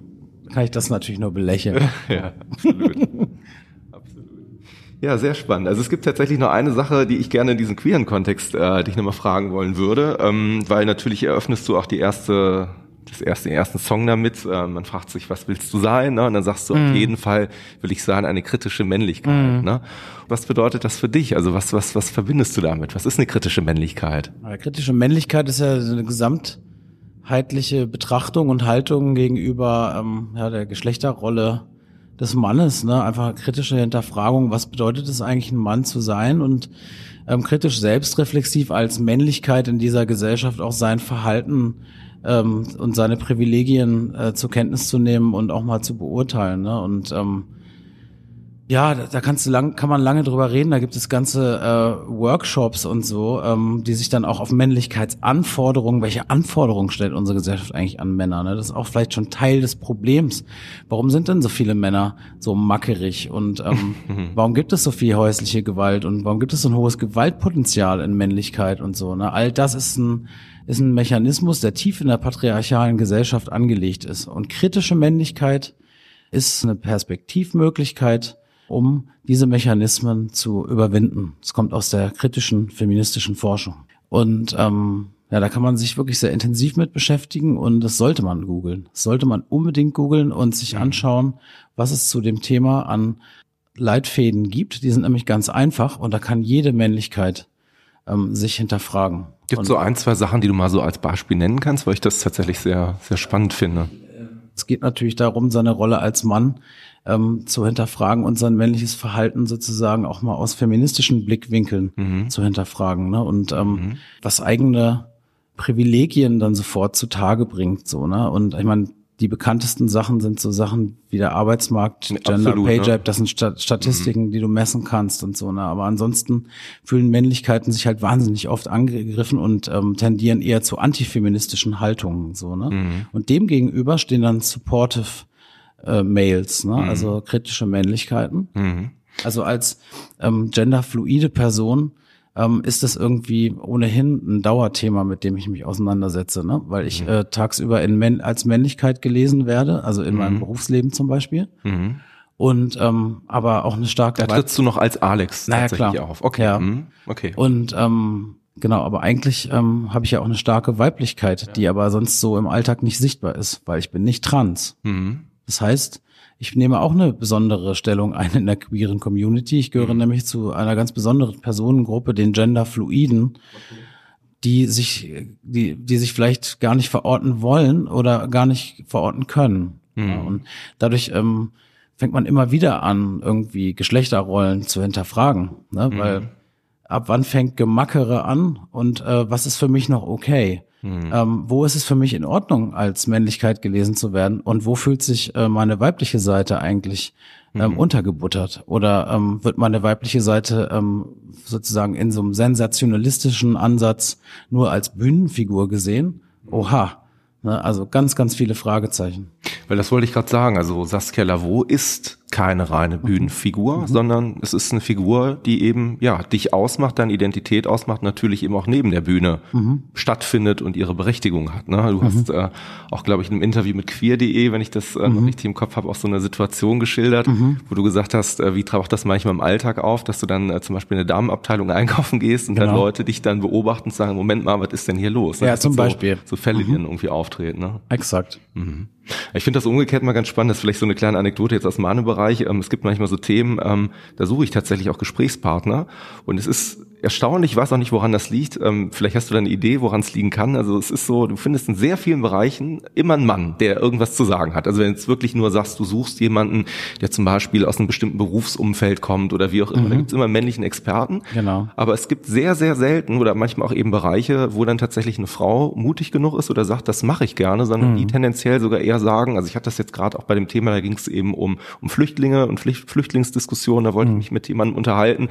kann ich das natürlich nur belächeln. *laughs* ja, absolut. *laughs* absolut. Ja, sehr spannend. Also es gibt tatsächlich noch eine Sache, die ich gerne in diesem queeren Kontext äh, dich nochmal fragen wollen würde, ähm, weil natürlich eröffnest du auch die erste das erste, den ersten Song damit. Äh, man fragt sich, was willst du sein? Ne? Und dann sagst du, mhm. auf jeden Fall will ich sein, eine kritische Männlichkeit. Mhm. Ne? Was bedeutet das für dich? Also was, was, was verbindest du damit? Was ist eine kritische Männlichkeit? Eine kritische Männlichkeit ist ja eine gesamtheitliche Betrachtung und Haltung gegenüber ähm, ja, der Geschlechterrolle des Mannes, ne? Einfach kritische Hinterfragung, was bedeutet es eigentlich, ein Mann zu sein und ähm, kritisch selbstreflexiv als Männlichkeit in dieser Gesellschaft auch sein Verhalten ähm, und seine Privilegien äh, zur Kenntnis zu nehmen und auch mal zu beurteilen. Ne? Und ähm, ja, da, da kannst du lang, kann man lange drüber reden. Da gibt es ganze äh, Workshops und so, ähm, die sich dann auch auf Männlichkeitsanforderungen, welche Anforderungen stellt unsere Gesellschaft eigentlich an Männer? Ne? Das ist auch vielleicht schon Teil des Problems. Warum sind denn so viele Männer so mackerig und ähm, *laughs* warum gibt es so viel häusliche Gewalt und warum gibt es so ein hohes Gewaltpotenzial in Männlichkeit und so? Ne? All das ist ein ist ein Mechanismus, der tief in der patriarchalen Gesellschaft angelegt ist. Und kritische Männlichkeit ist eine Perspektivmöglichkeit, um diese Mechanismen zu überwinden. Es kommt aus der kritischen feministischen Forschung. Und ähm, ja, da kann man sich wirklich sehr intensiv mit beschäftigen und das sollte man googeln. Das sollte man unbedingt googeln und sich mhm. anschauen, was es zu dem Thema an Leitfäden gibt. Die sind nämlich ganz einfach und da kann jede Männlichkeit ähm, sich hinterfragen. Gibt so ein, zwei Sachen, die du mal so als Beispiel nennen kannst, weil ich das tatsächlich sehr, sehr spannend finde. Es geht natürlich darum, seine Rolle als Mann ähm, zu hinterfragen und sein männliches Verhalten sozusagen auch mal aus feministischen Blickwinkeln mhm. zu hinterfragen. Ne? Und ähm, mhm. was eigene Privilegien dann sofort zutage bringt. So, ne? Und ich meine, die bekanntesten Sachen sind so Sachen wie der Arbeitsmarkt, Gender Absolut, Pay Gap, ne? das sind Statistiken, mhm. die du messen kannst und so. Ne? Aber ansonsten fühlen Männlichkeiten sich halt wahnsinnig oft angegriffen und ähm, tendieren eher zu antifeministischen Haltungen. So, ne? Mhm. Und dem gegenüber stehen dann supportive äh, Males, ne? Mhm. also kritische Männlichkeiten. Mhm. Also als ähm, genderfluide Person ähm, ist das irgendwie ohnehin ein Dauerthema, mit dem ich mich auseinandersetze, ne? weil ich mhm. äh, tagsüber in Männ als Männlichkeit gelesen werde, also in mhm. meinem Berufsleben zum Beispiel. Mhm. Und ähm, aber auch eine starke. Da trittst du noch als Alex naja, tatsächlich klar. auf. Okay. Ja. Mhm. okay. Und ähm, genau, aber eigentlich ähm, habe ich ja auch eine starke Weiblichkeit, ja. die aber sonst so im Alltag nicht sichtbar ist, weil ich bin nicht trans. Mhm. Das heißt, ich nehme auch eine besondere Stellung ein in der queeren Community. Ich gehöre mhm. nämlich zu einer ganz besonderen Personengruppe, den Genderfluiden, die sich, die, die sich vielleicht gar nicht verorten wollen oder gar nicht verorten können. Mhm. Und dadurch ähm, fängt man immer wieder an, irgendwie Geschlechterrollen zu hinterfragen, ne? Mhm. weil ab wann fängt Gemackere an und äh, was ist für mich noch okay? Mhm. Ähm, wo ist es für mich in Ordnung, als Männlichkeit gelesen zu werden? Und wo fühlt sich äh, meine weibliche Seite eigentlich ähm, mhm. untergebuttert? Oder ähm, wird meine weibliche Seite ähm, sozusagen in so einem sensationalistischen Ansatz nur als Bühnenfigur gesehen? Oha. Ne, also ganz, ganz viele Fragezeichen. Weil das wollte ich gerade sagen. Also Saskia Lavaux ist keine reine mhm. Bühnenfigur, mhm. sondern es ist eine Figur, die eben ja dich ausmacht, deine Identität ausmacht, natürlich eben auch neben der Bühne mhm. stattfindet und ihre Berechtigung hat. Ne? Du mhm. hast äh, auch, glaube ich, in einem Interview mit queer.de, wenn ich das äh, mhm. richtig im Kopf habe, auch so eine Situation geschildert, mhm. wo du gesagt hast, äh, wie taucht das manchmal im Alltag auf, dass du dann äh, zum Beispiel in eine Damenabteilung *laughs* einkaufen gehst und genau. dann Leute dich dann beobachten und sagen, Moment mal, was ist denn hier los? Ne? Ja, zum Beispiel. So Fälle, die dann irgendwie auftreten. Ne? Exakt. Ich finde das umgekehrt mal ganz spannend. Das ist vielleicht so eine kleine Anekdote jetzt aus meinem Bereich. Ähm, es gibt manchmal so Themen, ähm, da suche ich tatsächlich auch Gesprächspartner. Und es ist erstaunlich, ich weiß auch nicht, woran das liegt. Ähm, vielleicht hast du da eine Idee, woran es liegen kann. Also es ist so, du findest in sehr vielen Bereichen immer einen Mann, der irgendwas zu sagen hat. Also wenn du jetzt wirklich nur sagst, du suchst jemanden, der zum Beispiel aus einem bestimmten Berufsumfeld kommt oder wie auch immer, mhm. da gibt es immer männlichen Experten. Genau. Aber es gibt sehr, sehr selten oder manchmal auch eben Bereiche, wo dann tatsächlich eine Frau mutig genug ist oder sagt, das mache ich gerne, sondern mhm. die tendenziell sogar eher sagen, also ich hatte das jetzt gerade auch bei dem Thema, da ging es eben um, um Flüchtlinge und Flüchtlingsdiskussionen, da wollte ich mhm. mich mit jemandem unterhalten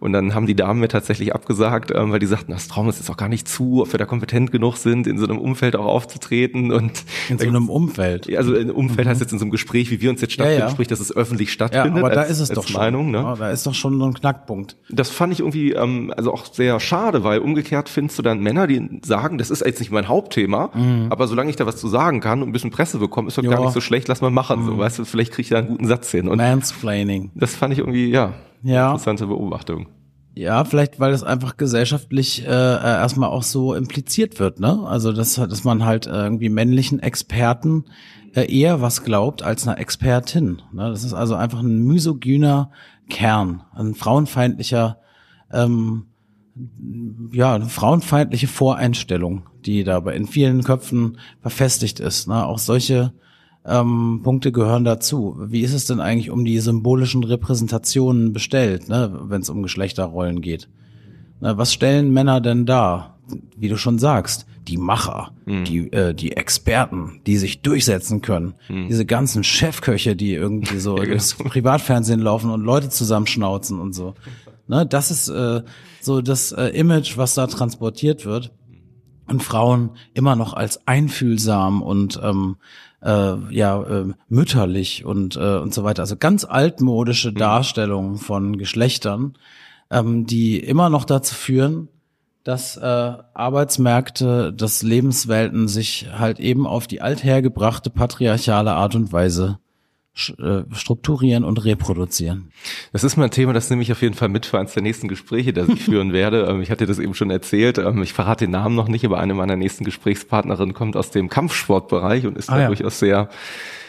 und dann haben die Damen mir tatsächlich abgesagt, ähm, weil die sagten, das Traum ist jetzt auch gar nicht zu, ob wir da kompetent genug sind, in so einem Umfeld auch aufzutreten und in so einem Umfeld. Also ein Umfeld mhm. heißt jetzt in so einem Gespräch, wie wir uns jetzt stattfinden, ja, ja. sprich, dass es öffentlich stattfindet. Ja, aber da ist es doch Meinung, schon. Ne? Ja, da ist doch schon so ein Knackpunkt. Das fand ich irgendwie ähm, also auch sehr schade, weil umgekehrt findest du dann Männer, die sagen, das ist jetzt nicht mein Hauptthema, mhm. aber solange ich da was zu sagen kann und ein bisschen Presse bekomme, ist doch gar nicht so schlecht, lass mal machen. Mhm. So, weißt du, vielleicht kriege ich da einen guten Satz hin. Und Mansplaining. Das fand ich irgendwie, ja, ja. interessante Beobachtung. Ja, vielleicht, weil es einfach gesellschaftlich äh, äh, erstmal auch so impliziert wird, ne? Also dass, dass man halt irgendwie männlichen Experten äh, eher was glaubt als einer Expertin. Ne? Das ist also einfach ein misogyner Kern, ein frauenfeindlicher, ähm, ja, eine frauenfeindliche Voreinstellung, die dabei in vielen Köpfen verfestigt ist. Ne? Auch solche ähm, Punkte gehören dazu. Wie ist es denn eigentlich um die symbolischen Repräsentationen bestellt, ne, wenn es um Geschlechterrollen geht? Na, was stellen Männer denn dar? Wie du schon sagst, die Macher, mhm. die, äh, die Experten, die sich durchsetzen können. Mhm. Diese ganzen Chefköche, die irgendwie so *laughs* ja, genau. ins Privatfernsehen laufen und Leute zusammenschnauzen und so. Ne, das ist äh, so das äh, Image, was da transportiert wird. Und Frauen immer noch als einfühlsam und ähm, äh, ja äh, mütterlich und äh, und so weiter. Also ganz altmodische mhm. Darstellungen von Geschlechtern, ähm, die immer noch dazu führen, dass äh, Arbeitsmärkte, dass Lebenswelten sich halt eben auf die althergebrachte patriarchale Art und Weise strukturieren und reproduzieren. Das ist mal ein Thema, das nehme ich auf jeden Fall mit für eines der nächsten Gespräche, das ich führen werde. *laughs* Ähm, ich hatte das eben schon erzählt. Ähm, ich verrate den Namen noch nicht, aber eine meiner nächsten Gesprächspartnerinnen kommt aus dem Kampfsportbereich und ist ah, da ja. durchaus sehr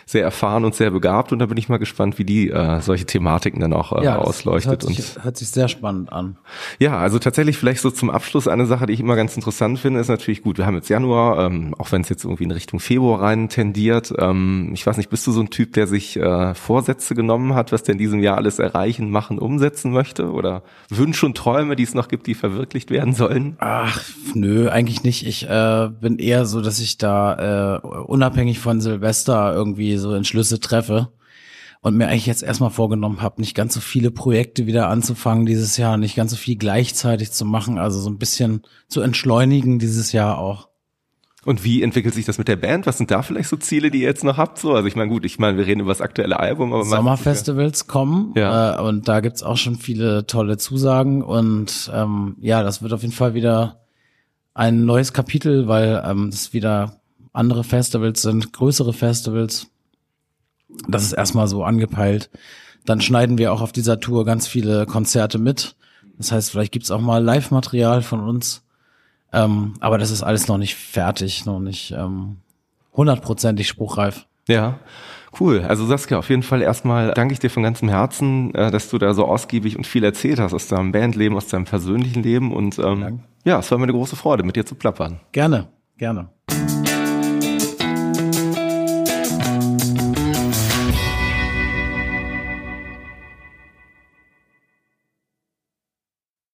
sehr erfahren und sehr begabt und da bin ich mal gespannt, wie die äh, solche Thematiken dann auch äh, ja, ausleuchtet. Hört sich, und hört sich sehr spannend an. Ja, also tatsächlich vielleicht so zum Abschluss eine Sache, die ich immer ganz interessant finde, ist natürlich gut. Wir haben jetzt Januar, ähm, auch wenn es jetzt irgendwie in Richtung Februar rein tendiert. Ähm, ich weiß nicht, bist du so ein Typ, der sich äh, Vorsätze genommen hat, was der in diesem Jahr alles erreichen, machen, umsetzen möchte? Oder Wünsche und Träume, die es noch gibt, die verwirklicht werden sollen? Ach, nö, eigentlich nicht. Ich äh, bin eher so, dass ich da äh, unabhängig von Silvester irgendwie so Entschlüsse treffe und mir eigentlich jetzt erstmal vorgenommen habe, nicht ganz so viele Projekte wieder anzufangen dieses Jahr, nicht ganz so viel gleichzeitig zu machen, also so ein bisschen zu entschleunigen dieses Jahr auch. Und wie entwickelt sich das mit der Band? Was sind da vielleicht so Ziele, die ihr jetzt noch habt? So, also ich meine, gut, ich meine, wir reden über das aktuelle Album, aber Sommerfestivals kommen ja. äh, und da gibt's auch schon viele tolle Zusagen und ähm, ja, das wird auf jeden Fall wieder ein neues Kapitel, weil ähm, es wieder andere Festivals sind, größere Festivals das ist erstmal so angepeilt. Dann schneiden wir auch auf dieser Tour ganz viele Konzerte mit. Das heißt, vielleicht gibt's auch mal Live-Material von uns. Ähm, aber das ist alles noch nicht fertig, noch nicht ähm, hundertprozentig spruchreif. Ja. Cool. Also Saskia, auf jeden Fall erstmal danke ich dir von ganzem Herzen, äh, dass du da so ausgiebig und viel erzählt hast aus deinem Bandleben, aus deinem persönlichen Leben. Und ähm, ja, es war mir eine große Freude, mit dir zu plappern. Gerne, gerne.